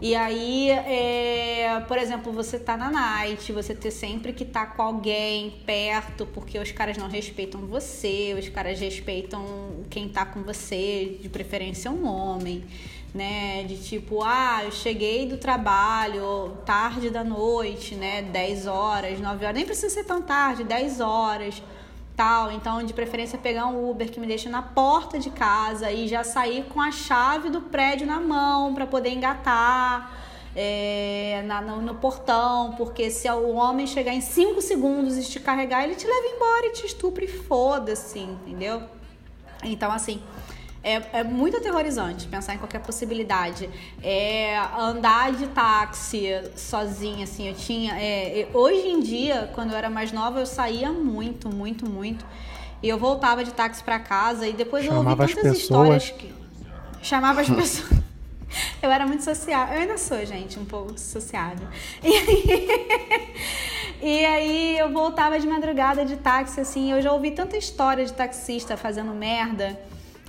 E aí, é, por exemplo, você tá na night, você ter sempre que tá com alguém perto, porque os caras não respeitam você, os caras respeitam quem tá com você, de preferência um homem, né? De tipo, ah, eu cheguei do trabalho tarde da noite, né? 10 horas, 9 horas, nem precisa ser tão tarde, 10 horas tal. Então, de preferência, pegar um Uber que me deixa na porta de casa e já sair com a chave do prédio na mão para poder engatar é, na- no, no portão, porque se o homem chegar em 5 segundos e te carregar, ele te leva embora e te estupra e foda-se, entendeu? Então, assim, é, é muito aterrorizante pensar em qualquer possibilidade. É, andar de táxi sozinha, assim, eu tinha. é, hoje em dia, quando eu era mais nova, eu saía muito, muito, muito. E eu voltava de táxi pra casa e depois Chamava eu ouvi tantas histórias que. Chamava as pessoas. Eu era muito sociável. Eu ainda sou, gente, um pouco sociável. E aí, e aí eu voltava de madrugada de táxi, assim. Eu já ouvi tanta história de taxista fazendo merda.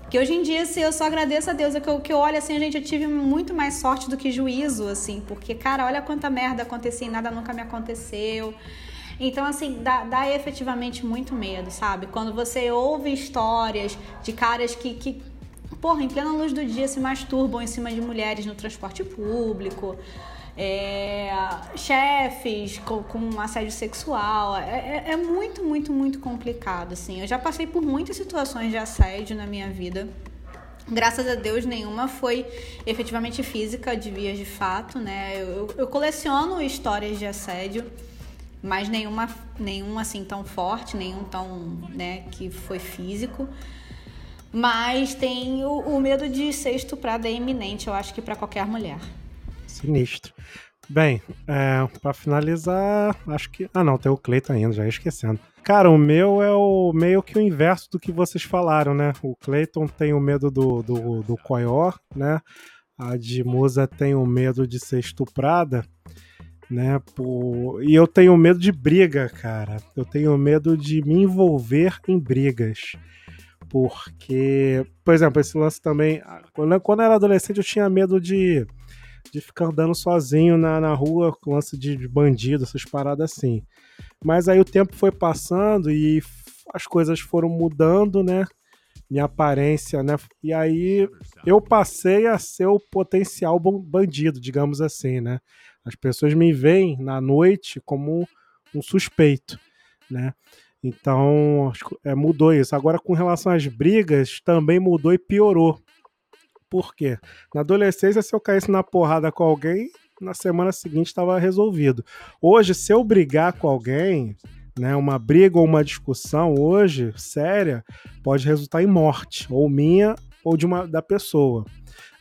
Que hoje em dia, assim, eu só agradeço a Deus. É que eu, que eu olho assim, gente, eu tive muito mais sorte do que juízo, assim. Porque, cara, olha quanta merda acontecia e nada nunca me aconteceu. Então, assim, dá, dá efetivamente muito medo, sabe? Quando você ouve histórias de caras que, que porra, em plena luz do dia se masturbam em cima de mulheres no transporte público, é, chefes com, com assédio sexual. É, é- é muito, muito, muito complicado, assim. Eu já passei por muitas situações de assédio na minha vida. Graças a Deus, nenhuma foi efetivamente física, de vias de fato, né? Eu, eu- eu coleciono histórias de assédio, mas nenhuma, nenhuma assim tão forte, nenhum tão, né, que foi físico. Mas tem o, o medo de ser estuprada é iminente, eu acho que pra qualquer mulher. Sinistro. Bem, é, para finalizar, acho que. Ah, não, tem o Cleiton ainda, já ia esquecendo. Cara, o meu é o meio que o inverso do que vocês falaram, né? O Cleiton tem o medo do, do, do coió, né? A de Musa tem o medo de ser estuprada, né? Por... E eu tenho medo de briga, cara. Eu tenho medo de me envolver em brigas. Porque, por exemplo, esse lance também. Quando eu era adolescente, eu tinha medo de de ficar andando sozinho na, na rua com lance de, de bandido, essas paradas assim. Mas aí o tempo foi passando e as coisas foram mudando, né? Minha aparência, né? E aí eu passei a ser o potencial bandido, digamos assim, né? As pessoas me veem na noite como um suspeito, né? Então é, mudou isso. Agora, com relação às brigas, também mudou e piorou. Por quê? Na adolescência, se eu caísse na porrada com alguém, na semana seguinte estava resolvido. Hoje, se eu brigar com alguém, né, uma briga ou uma discussão hoje séria pode resultar em morte, ou minha ou de uma da pessoa.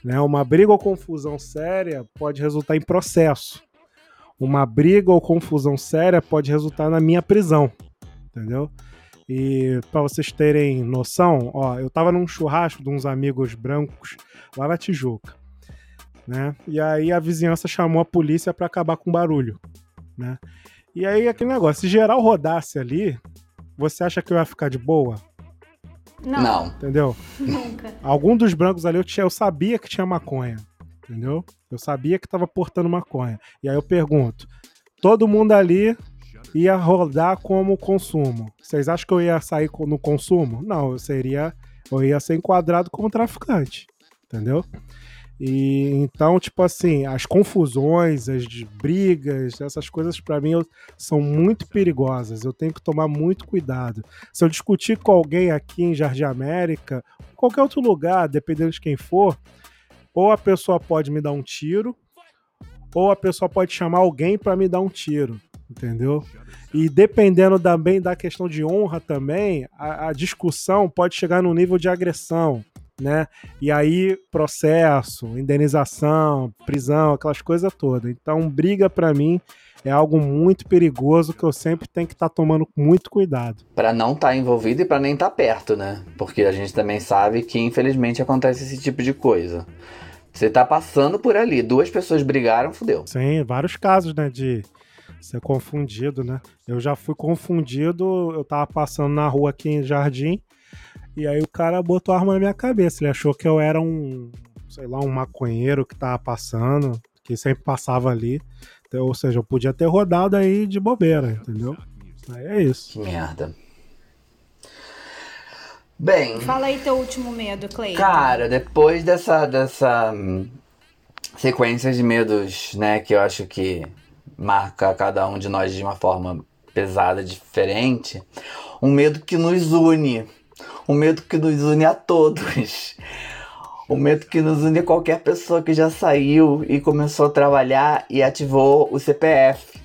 Né? Uma briga ou confusão séria pode resultar em processo. Uma briga ou confusão séria pode resultar na minha prisão, entendeu? E para vocês terem noção, ó, eu tava num churrasco de uns amigos brancos lá na Tijuca, né? E aí a vizinhança chamou a polícia para acabar com o barulho, né? E aí aquele negócio, se geral rodasse ali, você acha que eu ia ficar de boa? Não, Não. Entendeu? nunca. Algum dos brancos ali eu, tinha, eu sabia que tinha maconha. entendeu? Eu sabia que tava portando maconha. E aí eu pergunto: todo mundo ali ia rodar como consumo. Vocês acham que eu ia sair no consumo? Não, eu seria. Eu ia ser enquadrado como traficante. Entendeu? E então, tipo assim, as confusões, as brigas, essas coisas pra mim eu- são muito perigosas. Eu tenho que tomar muito cuidado. Se eu discutir com alguém aqui em Jardim América, qualquer outro lugar, dependendo de quem for, ou a pessoa pode me dar um tiro, ou a pessoa pode chamar alguém pra me dar um tiro, entendeu? E dependendo também da questão de honra também, a, a discussão pode chegar no nível de agressão, né? E aí processo, indenização, prisão, aquelas coisas todas. Então, briga pra mim é algo muito perigoso que eu sempre tenho que estar tomando muito cuidado. Pra não estar envolvido e pra nem estar perto, né? Porque a gente também sabe que infelizmente acontece esse tipo de coisa. Você tá passando por ali, duas pessoas brigaram, fudeu. Sim, vários casos, né, de ser confundido, né? Eu já fui confundido, eu tava passando na rua aqui em Jardim, e aí o cara botou a arma na minha cabeça. Ele achou que eu era um, sei lá, um maconheiro que tava passando, que sempre passava ali. Então, ou seja, eu podia ter rodado aí de bobeira, entendeu? Aí é isso. Que merda. Bem, Fala aí teu último medo, Clay. cara, depois dessa, dessa hum, sequência de medos, né, que eu acho que marca cada um de nós de uma forma pesada, diferente, um medo que nos une, um medo que nos une a todos, um medo que nos une a qualquer pessoa que já saiu e começou a trabalhar e ativou o CPF,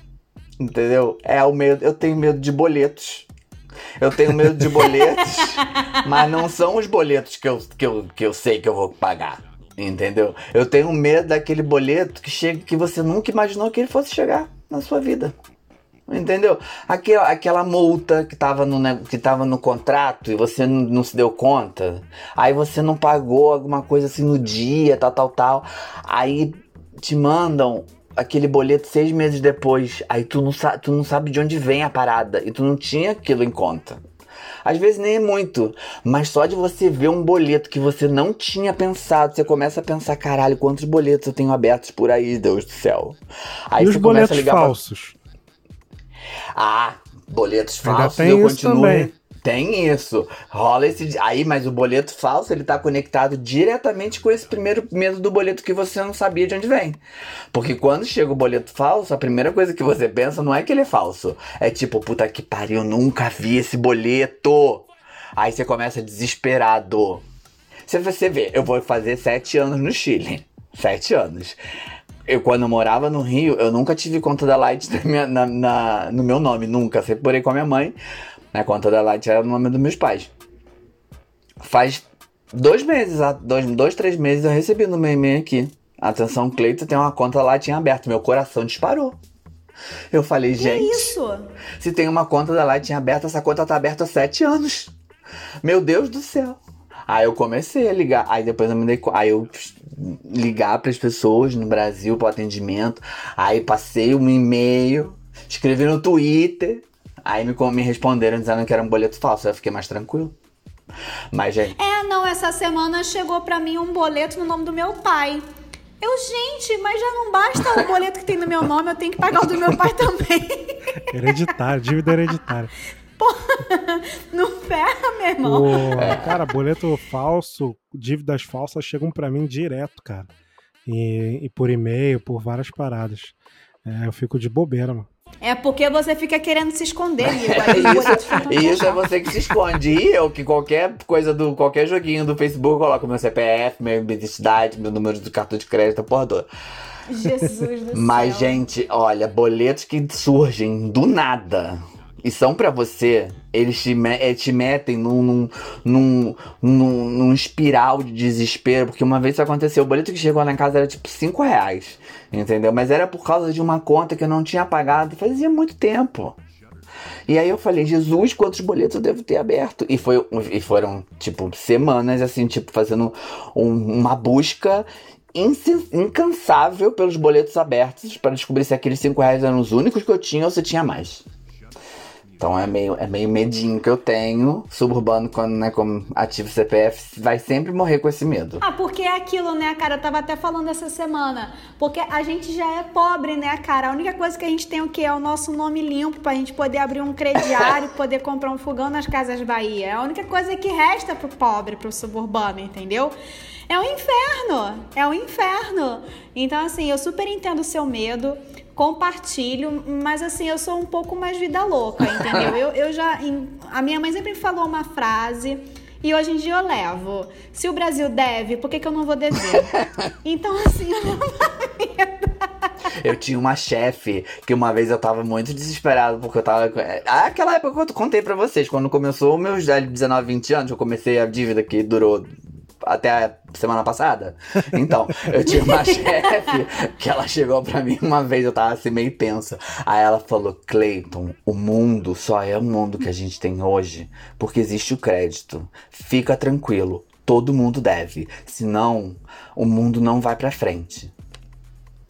entendeu? É o medo, eu tenho medo de boletos. Eu tenho medo de boletos, mas não são os boletos que eu, que, eu, que eu sei que eu vou pagar. Entendeu? Eu tenho medo daquele boleto que chega que você nunca imaginou que ele fosse chegar na sua vida. Entendeu? Aquela, aquela multa que tava, no, que tava no contrato e você não, não se deu conta. Aí você não pagou alguma coisa assim no dia, tal, tal, tal. Aí te mandam aquele boleto seis meses depois. Aí tu não, tu não sabe de onde vem a parada. E tu não tinha aquilo em conta. Às vezes nem é muito, mas só de você ver um boleto que você não tinha pensado, você começa a pensar, caralho, quantos boletos eu tenho abertos por aí, Deus do céu. Aí e os você começa boletos a ligar pra- falsos? ah, boletos falsos, eu continuo. também. Tem isso. Rola esse. Aí, mas o boleto falso, ele tá conectado diretamente com esse primeiro medo do boleto que você não sabia de onde vem. Porque quando chega o boleto falso, a primeira coisa que você pensa não é que ele é falso. É tipo, puta que pariu, nunca vi esse boleto. Aí você começa desesperado. Se você vê, eu vou fazer sete anos no Chile. Sete anos. Eu, quando eu morava no Rio, eu nunca tive conta da Light na minha- na- na- no meu nome, nunca. Sempre morei com a minha mãe. A conta da Light era no nome dos meus pais. Faz dois meses, dois, dois, três meses, eu recebi no meu e-mail aqui. Atenção, Cleito, tem uma conta Light em aberto. Meu coração disparou. Eu falei, Que gente. isso? Se tem uma conta da Light em aberto, essa conta tá aberta há sete anos. Meu Deus do céu. Aí eu comecei a ligar. Aí depois eu me dei Aí eu ligar para as pessoas no Brasil para atendimento. Aí passei um e-mail, escrevi no Twitter. Aí me, me responderam dizendo que era um boleto falso. Aí eu fiquei mais tranquilo. Mas, gente, É, não, essa semana chegou pra mim um boleto no nome do meu pai. Eu, gente, mas já não basta o boleto que tem no meu nome, eu tenho que pagar o do meu pai também. Hereditário, dívida hereditária. Não ferra, meu irmão. O, cara, boleto falso, dívidas falsas chegam pra mim direto, cara. E, e por e-mail, por várias paradas. É, eu fico de bobeira, mano. É porque você fica querendo se esconder, Isso, isso é você que se esconde. E eu, que qualquer coisa do. qualquer joguinho do Facebook, eu coloco meu CPF, minha identidade, meu número do cartão de crédito, a porra toda. Jesus do Mas, céu. gente, olha, boletos que surgem do nada e são pra você, eles te, me- eh, te metem num, num, num, num, num espiral de desespero. Porque uma vez isso aconteceu, o boleto que chegou lá em casa era tipo 5 reais, entendeu? Mas era por causa de uma conta que eu não tinha pagado fazia muito tempo. E aí eu falei, Jesus, quantos boletos eu devo ter aberto? E, foi, e foram, tipo, semanas, assim, tipo, fazendo um- uma busca incansável pelos boletos abertos para descobrir se aqueles 5 reais eram os únicos que eu tinha ou se tinha mais. Então é meio, é meio medinho que eu tenho. Suburbano, quando, né, como ativo CPF, vai sempre morrer com esse medo. Ah, porque é aquilo, né, cara? Eu tava até falando essa semana. Porque a gente já é pobre, né, cara? A única coisa que a gente tem o quê? É o nosso nome limpo pra gente poder abrir um crediário poder comprar um fogão nas Casas Bahia. É a única coisa que resta pro pobre, pro suburbano, entendeu? É um inferno, é um inferno. Então, assim, eu super entendo o seu medo, compartilho, mas assim, eu sou um pouco mais vida louca, entendeu? Eu, eu já. em- a minha mãe sempre falou uma frase. E hoje em dia eu levo. Se o Brasil deve, por que, que eu não vou dever? Então, assim, eu não Eu tinha uma chefe que uma vez eu tava muito desesperado porque eu tava. Ah, aquela época que eu contei pra vocês, quando começou meus 19, 20 anos, eu comecei a dívida que durou até a semana passada. Então, eu tinha uma chefe que ela chegou pra mim uma vez, eu tava assim meio tensa. Aí ela falou: Cleiton, o mundo só é o mundo que a gente tem hoje porque existe o crédito. Fica tranquilo, todo mundo deve. Senão, o mundo não vai pra frente.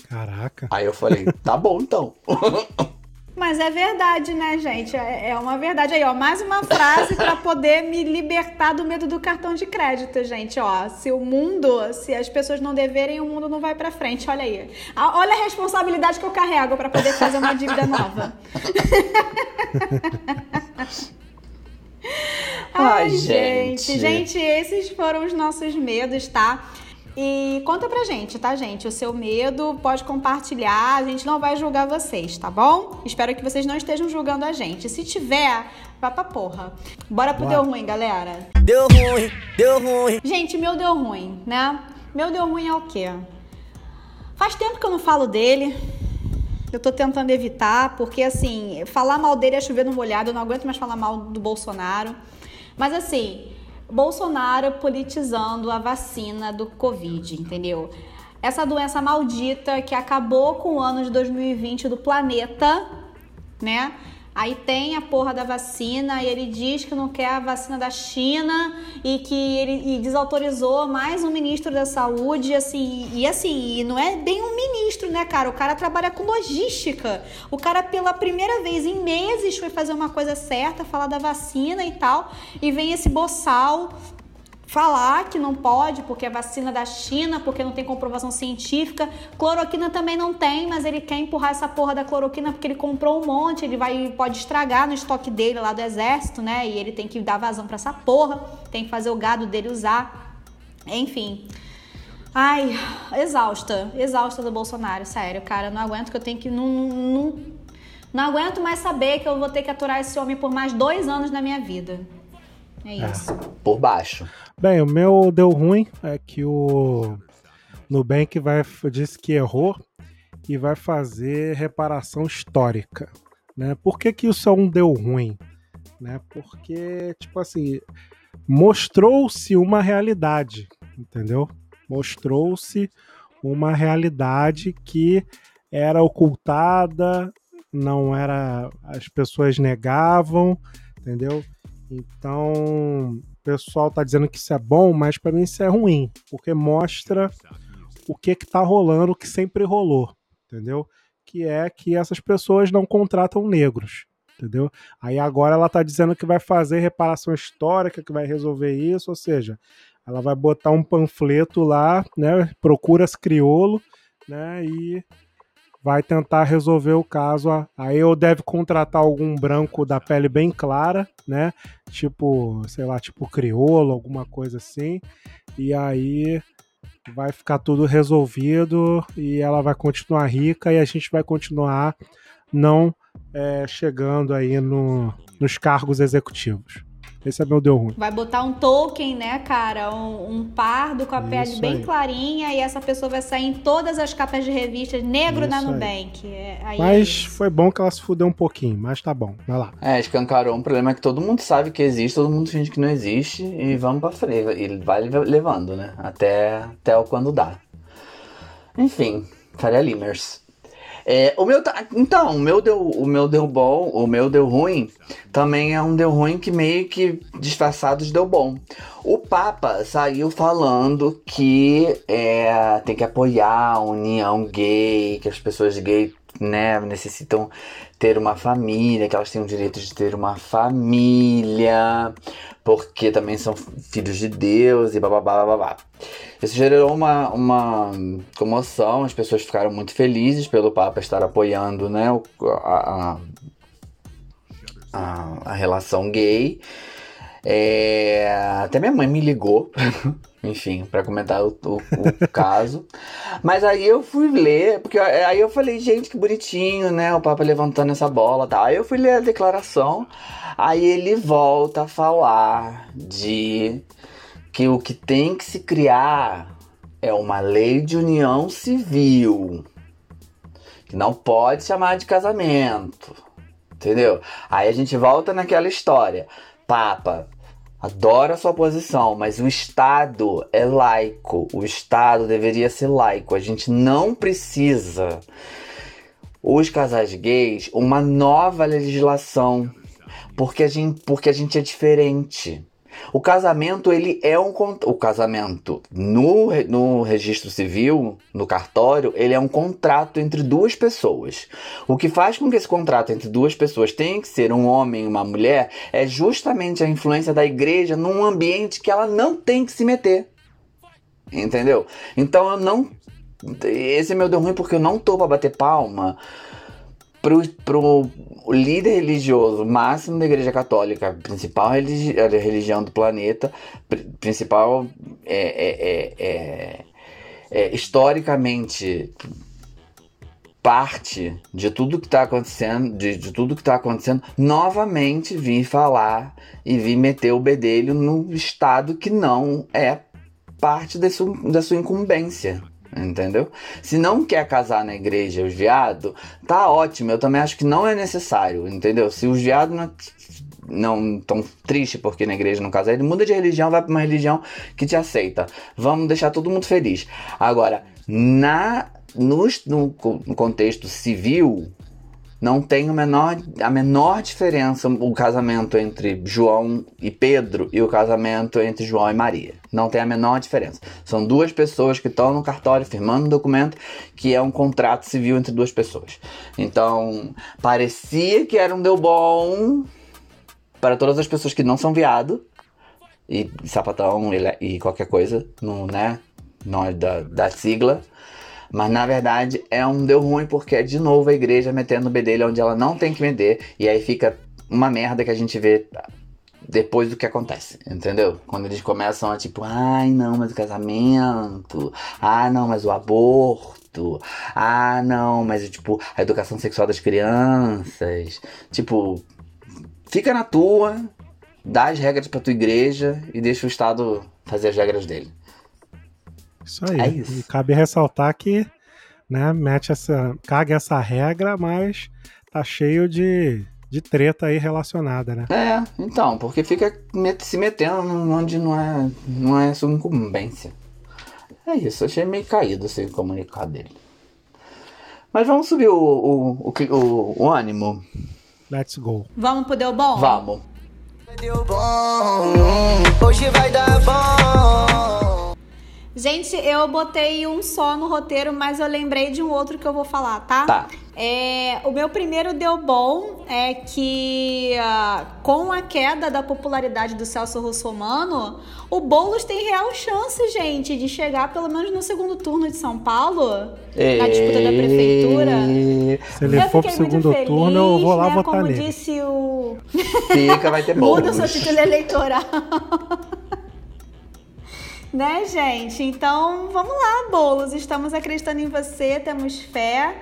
Caraca. Aí eu falei, tá bom então. Mas é verdade, né, gente? É é uma verdade. Aí, ó, mais uma frase pra poder me libertar do medo do cartão de crédito, gente. Ó, se o mundo, se as pessoas não deverem, o mundo não vai pra frente. Olha aí. Olha a responsabilidade que eu carrego pra poder fazer uma dívida nova. Ai, gente. Gente, esses foram os nossos medos, tá? E conta pra gente, tá, gente? O seu medo, pode compartilhar. A gente não vai julgar vocês, tá bom? Espero que vocês não estejam julgando a gente. Se tiver, vá pra porra. Bora pro Bora. deu ruim, galera. Deu ruim, deu ruim. Gente, meu deu ruim, né? Meu deu ruim é o quê? Faz tempo que eu não falo dele. Eu tô tentando evitar, porque assim, falar mal dele é chover no molhado, eu não aguento mais falar mal do Bolsonaro. Mas assim, Bolsonaro politizando a vacina do Covid, entendeu? Essa doença maldita que acabou com o ano de 2020 do planeta, né? Aí tem a porra da vacina e ele diz que não quer a vacina da China e que ele e desautorizou mais um ministro da saúde, assim, e assim, e não é bem um ministro, né, cara? O cara trabalha com logística. O cara, pela primeira vez em meses, foi fazer uma coisa certa, falar da vacina e tal, e vem esse boçal falar que não pode porque é vacina da China, porque não tem comprovação científica. Cloroquina também não tem, mas ele quer empurrar essa porra da cloroquina porque ele comprou um monte, ele vai pode estragar no estoque dele lá do exército, né? E ele tem que dar vazão pra essa porra, tem que fazer o gado dele usar. Enfim. Ai, exausta, exausta do Bolsonaro, sério, cara, não aguento que eu tenho que não, não, não aguento mais saber que eu vou ter que aturar esse homem por mais dois anos na minha vida. É isso. Por baixo. Bem, o meu deu ruim é que o Nubank vai, disse que errou e vai fazer reparação histórica. Né? Por que, que isso é um deu ruim? Né? Porque, tipo assim, mostrou-se uma realidade, entendeu? Mostrou-se uma realidade que era ocultada, não era. As pessoas negavam, entendeu? Então, o pessoal tá dizendo que isso é bom, mas para mim isso é ruim, porque mostra o que que tá rolando, o que sempre rolou, entendeu? Que é que essas pessoas não contratam negros, entendeu? Aí agora ela tá dizendo que vai fazer reparação histórica, que vai resolver isso, ou seja, ela vai botar um panfleto lá, né, procuras criolo, né, e vai tentar resolver o caso. Aí eu deve contratar algum branco da pele bem clara, né? Tipo, sei lá, tipo crioulo, alguma coisa assim. E aí vai ficar tudo resolvido e ela vai continuar rica e a gente vai continuar não é, chegando aí no, nos cargos executivos. Esse é meu deu ruim. Vai botar um token, né, cara? Um, um pardo com a pele Isso bem aí. clarinha e essa pessoa vai sair em todas as capas de revistas negro na Isso aí. Nubank. É, aí é Mas isso. foi bom que ela se fudeu um pouquinho, mas tá bom, vai lá. É, escancarou um problema que todo mundo sabe que existe, todo mundo finge que não existe e vamos pra frente. E vai levando, né? Até, até o quando dá. Enfim, Faria Limers. É, o meu tá, então, o meu deu, o meu deu bom, o meu deu ruim, também é um deu ruim que meio que disfarçado de deu bom. O Papa saiu falando que é, tem que apoiar a união gay, que as pessoas gay né, necessitam ter uma família, que elas têm o direito de ter uma família, porque também são filhos de Deus e bababá, babá. Isso gerou uma, uma comoção, as pessoas ficaram muito felizes pelo Papa estar apoiando, né, a, a, a relação gay. É, até minha mãe me ligou, enfim, pra comentar o, o- o caso. Mas aí eu fui ler, porque aí eu falei, gente, que bonitinho, né? O Papa levantando essa bola tal. Aí eu fui ler a declaração, aí ele volta a falar de que o que tem que se criar é uma lei de união civil. Que não pode chamar de casamento. Entendeu? Aí a gente volta naquela história. Papa, adoro a sua posição, mas o Estado é laico. O Estado deveria ser laico. A gente não precisa, os casais gays, uma nova legislação. Porque a gente, porque a gente é diferente. O casamento, ele é um. O casamento no, no registro civil, no cartório, ele é um contrato entre duas pessoas. O que faz com que esse contrato entre duas pessoas tenha que ser um homem e uma mulher é justamente a influência da igreja num ambiente que ela não tem que se meter. Entendeu? Então eu não. Esse é meu deu ruim porque eu não tô pra bater palma pro, pro líder religioso máximo da Igreja Católica, principal religi- religião do planeta, pri- principal é, é, é, é, é, historicamente parte de tudo que está acontecendo, de, de tudo que tá acontecendo, novamente vir falar e vir meter o bedelho no estado que não é parte sua, da sua incumbência. Entendeu? Se não quer casar na igreja os viados, tá ótimo. Eu também acho que não é necessário, entendeu? Se os viados não não tão triste porque na igreja não casa, ele muda de religião, vai para uma religião que te aceita. Vamos deixar todo mundo feliz. Agora, na no, no contexto civil, não tem o menor, a menor diferença o casamento entre João e Pedro e o casamento entre João e Maria. Não tem a menor diferença. São duas pessoas que estão no cartório firmando um documento que é um contrato civil entre duas pessoas. Então, parecia que era um deu bom para todas as pessoas que não são viado e sapatão e, e qualquer coisa, no, né? Nós da, da sigla. Mas na verdade é um deu ruim porque é de novo a igreja metendo o bedelho onde ela não tem que meter. E aí fica uma merda que a gente vê depois do que acontece, entendeu? Quando eles começam a tipo, ai não, mas o casamento, ah não, mas o aborto, ah não, mas tipo, a educação sexual das crianças. Tipo, fica na tua, dá as regras pra tua igreja e deixa o Estado fazer as regras dele. Isso aí. É isso. E cabe ressaltar que, né, mete essa. caga essa regra, mas tá cheio de, de treta aí relacionada, né? É, então, porque fica met- se metendo onde não é, não é sua incumbência. É isso, achei meio caído esse comunicado dele. Mas vamos subir o, o, o, o, o ânimo? Let's go. Vamos pro Deu Bom? Vamos. Deu bom, hoje vai dar bom. Gente, eu botei um só no roteiro, mas eu lembrei de um outro que eu vou falar, tá? Tá. É, o meu primeiro deu bom é que ah, com a queda da popularidade do Celso Russomano, o Boulos tem real chance, gente, de chegar pelo menos no segundo turno de São Paulo, na disputa da prefeitura. Se ele eu for pro fiquei muito segundo feliz, turno, eu vou lá né? votar Como nele. disse o Fica, vai ter Muda o seu título eleitoral. Né, gente? Então, vamos lá, Boulos. Estamos acreditando em você, temos fé.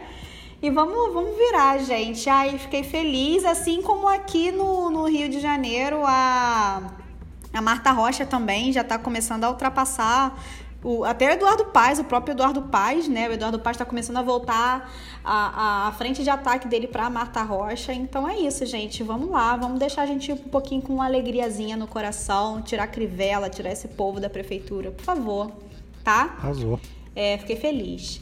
E vamos, vamos virar, gente. Ai, fiquei feliz. Assim como aqui no, no Rio de Janeiro, a, a Marta Rocha também já está começando a ultrapassar. O, até o Eduardo Paz, o próprio Eduardo Paz, né? O Eduardo Paz está começando a voltar a, a, a frente de ataque dele para Marta Rocha. Então é isso, gente. Vamos lá, vamos deixar a gente um pouquinho com uma alegriazinha no coração, tirar a crivela, tirar esse povo da prefeitura, por favor, tá? Arrasou. É, fiquei feliz.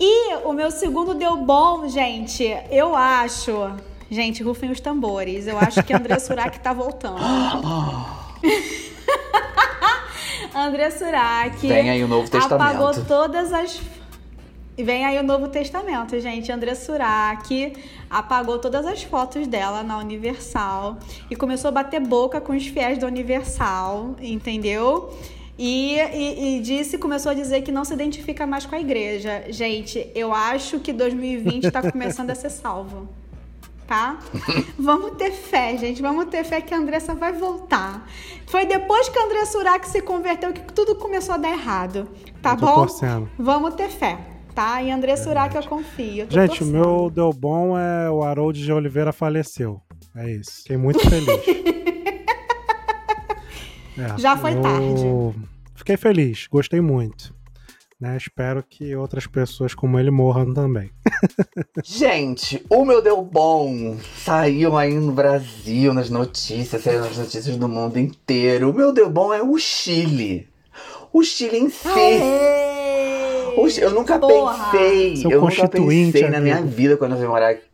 E o meu segundo deu bom, gente. Eu acho. Gente, rufem os tambores. Eu acho que André Surak tá voltando. André Surak Vem aí o Novo apagou Testamento. todas as. E vem aí o Novo Testamento, gente. André Surak apagou todas as fotos dela na Universal e começou a bater boca com os fiéis da Universal, entendeu? E, e, e, disse, começou a dizer que não se identifica mais com a igreja. Gente, eu acho que 2020 está começando a ser salvo. Tá? Vamos ter fé, gente. Vamos ter fé que a Andressa vai voltar. Foi depois que a Andressa Surak se converteu que tudo começou a dar errado. Tá bom? Torcendo. Vamos ter fé. Tá? Em André Surak eu confio. Eu gente, torcendo. o meu deu bom é o Harold de Oliveira faleceu. É isso. Fiquei muito feliz. é, Já foi eu... tarde. Fiquei feliz, gostei muito. Né? Espero que outras pessoas como ele morram também. Gente, o meu deu bom saiu aí no Brasil, nas notícias, saiu nas notícias do mundo inteiro. O meu deu bom é o Chile. O Chile em si. eu nunca Porra. pensei, Seu eu nunca pensei na minha amigo. vida quando eu vim morar aqui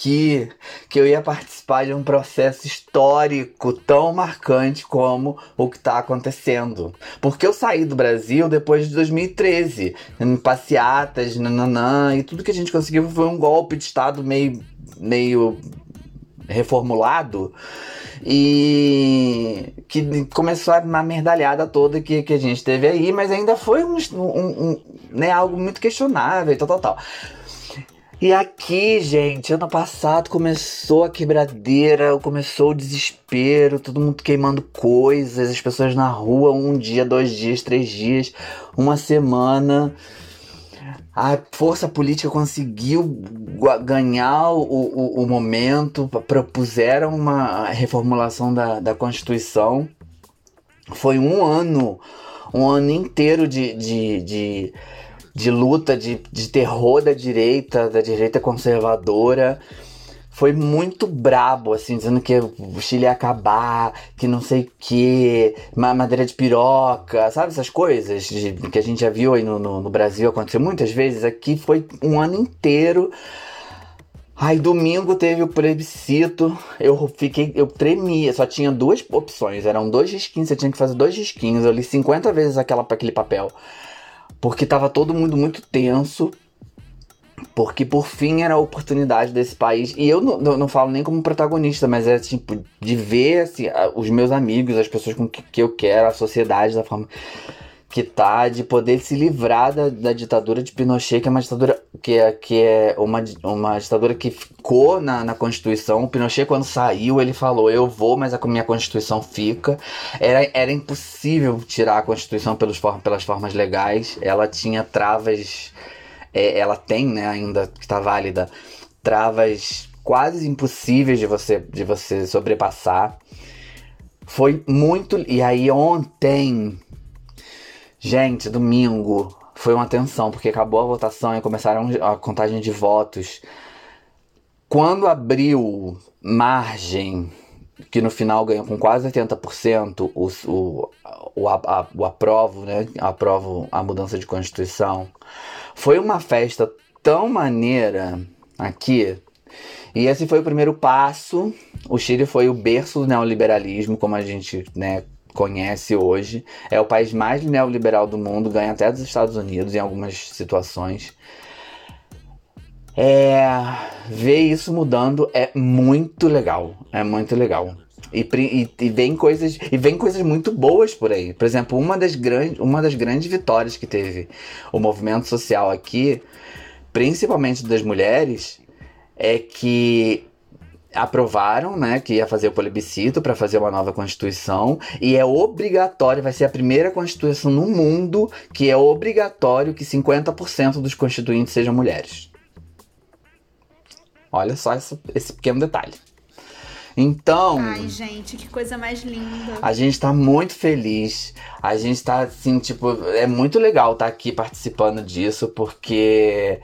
que eu ia participar de um processo histórico tão marcante como o que está acontecendo. Porque eu saí do Brasil depois de 2013, em passeatas, nananã, e tudo que a gente conseguiu foi um golpe de Estado meio, meio reformulado e que começou uma merdalhada toda que, que a gente teve aí, mas ainda foi um, um, um né, algo muito questionável e tal, tal, tal. E aqui, gente, ano passado começou a quebradeira, começou o desespero, todo mundo queimando coisas, as pessoas na rua, um dia, dois dias, três dias, uma semana. A força política conseguiu ganhar o, o, o momento, propuseram uma reformulação da, da Constituição. Foi um ano, um ano inteiro de, de, de de luta, de, de terror da direita, da direita conservadora. Foi muito brabo, assim, dizendo que o Chile ia acabar, que não sei o que, madeira de piroca, sabe essas coisas de, que a gente já viu aí no, no, no Brasil acontecer muitas vezes. Aqui foi um ano inteiro. Aí domingo teve o plebiscito, eu fiquei, eu tremia, só tinha duas opções, eram dois risquinhos, você tinha que fazer dois risquinhos, eu li 50 vezes aquela, aquele papel porque tava todo mundo muito tenso. Porque por fim era a oportunidade desse país. E eu não, não, não falo nem como protagonista, mas é tipo de ver assim, os meus amigos, as pessoas com que, que eu quero, a sociedade da forma que tá, de poder se livrar da, da ditadura de Pinochet, que é uma ditadura que é, que é uma, uma ditadura que ficou na, na Constituição. O Pinochet, quando saiu, ele falou: Eu vou, mas a minha Constituição fica. Era, era impossível tirar a Constituição pelos, pelas formas legais. Ela tinha travas. É, ela tem, né, ainda que está válida, travas quase impossíveis de você, de você sobrepassar. Foi muito. E aí, ontem Gente, domingo foi uma tensão, porque acabou a votação e começaram a contagem de votos. Quando abriu margem, que no final ganhou com quase 80%, o, o, o, a, o aprovo, né? Aprovo a mudança de Constituição. Foi uma festa tão maneira aqui. E esse foi o primeiro passo. O Chile foi o berço do neoliberalismo, como a gente né, conhece hoje. É o país mais neoliberal do mundo, ganha até dos Estados Unidos em algumas situações. É, ver isso mudando é muito legal, é muito legal. E, e, e, vem coisas e vem coisas muito boas por aí. Por exemplo, uma das, grandes, uma das grandes vitórias que teve o movimento social aqui, principalmente das mulheres, é que aprovaram, né, que ia fazer o plebiscito para fazer uma nova constituição e é obrigatório, vai ser a primeira constituição no mundo que é obrigatório que 50% dos constituintes sejam mulheres. Olha só esse, esse pequeno detalhe. Então. Ai, gente, que coisa mais linda. A gente tá muito feliz. A gente tá assim, tipo, é muito legal estar tá aqui participando disso, porque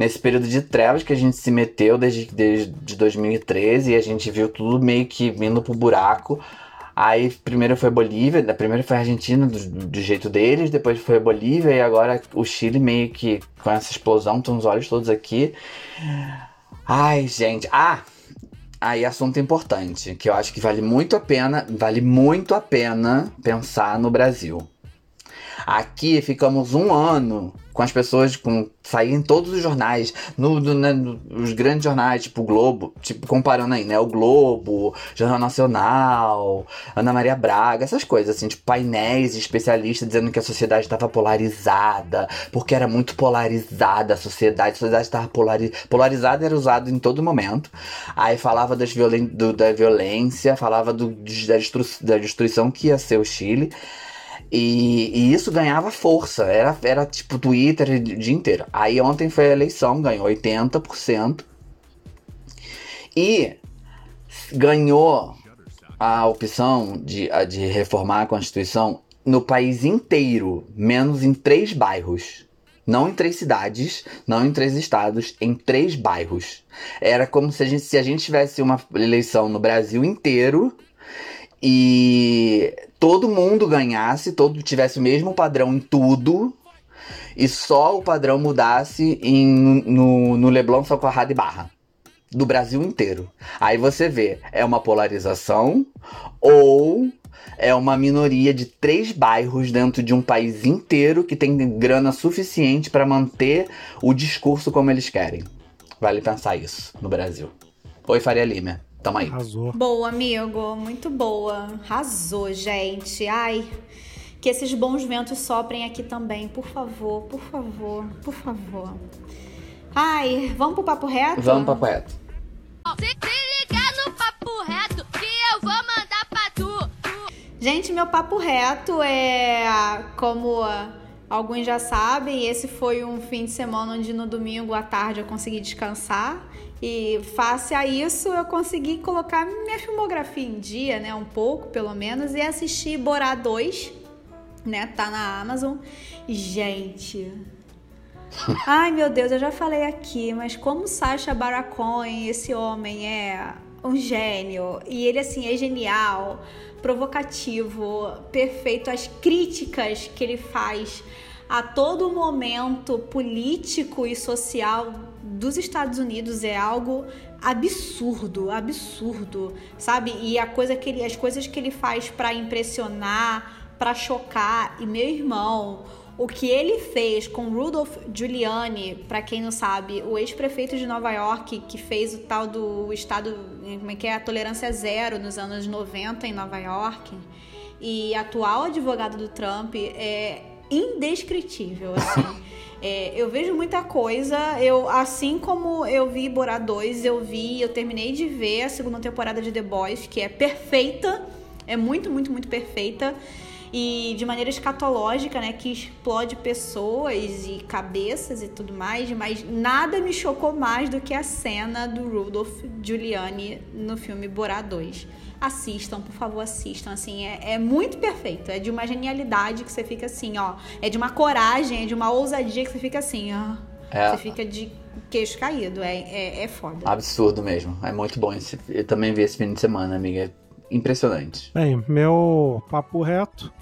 nesse período de trevas que a gente se meteu desde, desde 2013 e a gente viu tudo meio que indo pro buraco. Aí primeiro foi Bolívia, primeiro foi a Argentina do, do, jeito deles, depois foi Bolívia e agora o Chile meio que com essa explosão, estão os olhos todos aqui. Ai, gente. Ah! Aí assunto importante, que eu acho que vale muito a pena, vale muito a pena pensar no Brasil. Aqui ficamos um ano com as pessoas com sair em todos os jornais, no, no, né, nos grandes jornais, tipo o Globo, tipo comparando aí, né, o Globo, Jornal Nacional, Ana Maria Braga, essas coisas assim, tipo painéis especialistas dizendo que a sociedade estava polarizada, porque era muito polarizada a sociedade, a sociedade estava polari polarizada era usado em todo momento. Aí falava das violen do, da violência, falava do, da, destru da destruição que ia ser o Chile. E, e, isso ganhava força, era, era tipo Twitter o dia inteiro. Aí ontem foi a eleição, ganhou 80%. E ganhou a opção de, de reformar a Constituição no país inteiro, menos em três bairros. Não em três cidades, não em três estados, em três bairros. Era como se a gente, se a gente tivesse uma eleição no Brasil inteiro e todo mundo ganhasse, todo tivesse o mesmo padrão em tudo, e só o padrão mudasse em, no, no Leblon, Socorrado e Barra. Do Brasil inteiro. Aí você vê, é uma polarização ou é uma minoria de três bairros dentro de um país inteiro que tem grana suficiente para manter o discurso como eles querem. Vale pensar isso no Brasil. Oi, Faria Lima. Tamo aí. Arrasou. Boa, amigo. Muito boa. Arrasou, gente. Ai, que esses bons ventos soprem aqui também. Por favor, por favor, por favor. Ai, vamos pro papo reto? Vamos pro papo reto. Se, se ligar no papo reto que eu vou mandar pra tu. Gente, meu papo reto é como alguns já sabem, esse foi um fim de semana onde no domingo à tarde eu consegui descansar. E face a isso, eu consegui colocar minha filmografia em dia, né? Um pouco, pelo menos, e assistir Borá 2, né? Tá na Amazon. Gente. Ai, meu Deus, eu já falei aqui, mas como Sacha Baron Cohen, esse homem é um gênio. E ele, assim, é genial, provocativo, perfeito. As críticas que ele faz a todo momento político e social dos Estados Unidos é algo absurdo, absurdo, sabe? E a coisa que ele, as coisas que ele faz para impressionar, para chocar, e meu irmão, o que ele fez com Rudolph Giuliani, para quem não sabe, o ex-prefeito de Nova York que fez o tal do estado, como é que é, a tolerância zero nos anos 90 em Nova York, e atual advogado do Trump é indescritível, assim. É, eu vejo muita coisa. Eu, assim como eu vi Borá 2, eu vi, eu terminei de ver a segunda temporada de The Boys, que é perfeita. É muito, muito, muito perfeita. E de maneira escatológica, né? Que explode pessoas e cabeças e tudo mais. Mas nada me chocou mais do que a cena do Rudolph Giuliani no filme Borá 2 assistam, por favor, assistam. Assim, é, é, muito perfeito. É de uma genialidade que você fica assim, ó. É de uma coragem, é de uma ousadia que você fica assim, ó. É. Você fica de queixo caído. É, é, é foda. Absurdo mesmo. É muito bom. Esse, eu também vi esse fim de semana, amiga. É impressionante. Bem, meu papo reto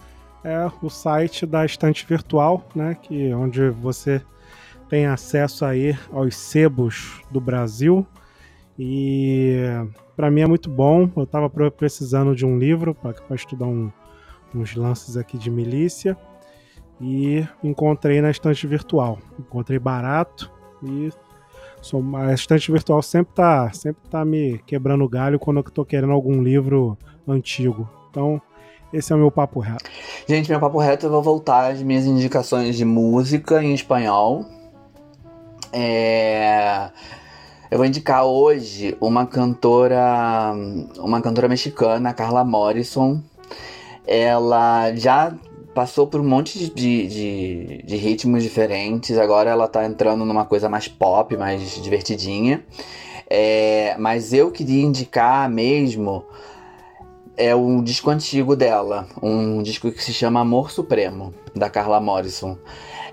é o site da estante virtual, né? Que, onde você tem acesso aí aos sebos do Brasil. E para mim é muito bom. Eu estava precisando de um livro para estudar um, uns lances aqui de milícia e encontrei na estante virtual. Encontrei barato e sou, a estante virtual sempre tá, sempre tá me quebrando o galho quando eu tô querendo algum livro antigo. Então, esse é o meu papo reto. Gente, meu papo reto eu vou voltar às minhas indicações de música em espanhol. É eu vou indicar hoje uma cantora, uma cantora mexicana, Carla Morrison. Ela já passou por um monte de, de, de, ritmos diferentes. Agora ela tá entrando numa coisa mais pop, mais divertidinha. É, mas eu queria indicar mesmo é um disco antigo dela, um disco que se chama Amor Supremo, da Carla Morrison.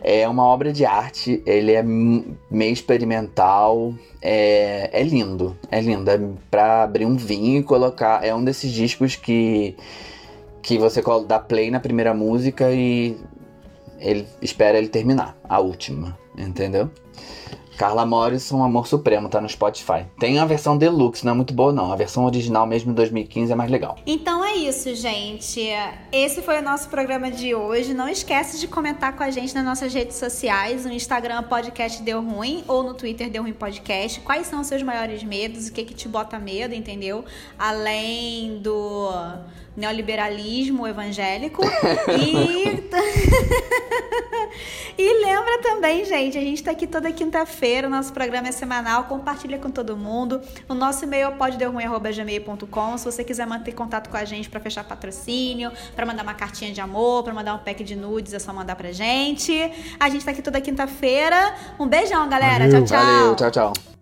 É uma obra de arte, ele é meio experimental, é, é lindo, é lindo. É pra abrir um vinho e colocar. É um desses discos que, que você dá play na primeira música e ele espera ele terminar, a última, entendeu? Carla Morrison, Amor Supremo, tá no Spotify. Tem a versão deluxe, não é muito boa não. A versão original mesmo de 2015 é mais legal. Então é isso, gente. Esse foi o nosso programa de hoje. Não esquece de comentar com a gente nas nossas redes sociais, no Instagram Podcast Deu Ruim ou no Twitter Deu Ruim Podcast. Quais são os seus maiores medos? O que que te bota medo, entendeu? Além do neoliberalismo evangélico. e... e lembra também, gente, a gente tá aqui toda quinta-feira, o nosso programa é semanal, compartilha com todo mundo. O nosso e-mail é podderruim.gmail.com. Se você quiser manter contato com a gente para fechar patrocínio, para mandar uma cartinha de amor, para mandar um pack de nudes, é só mandar pra gente. A gente tá aqui toda quinta-feira. Um beijão, galera. Valeu. Tchau, tchau. Valeu, tchau, tchau.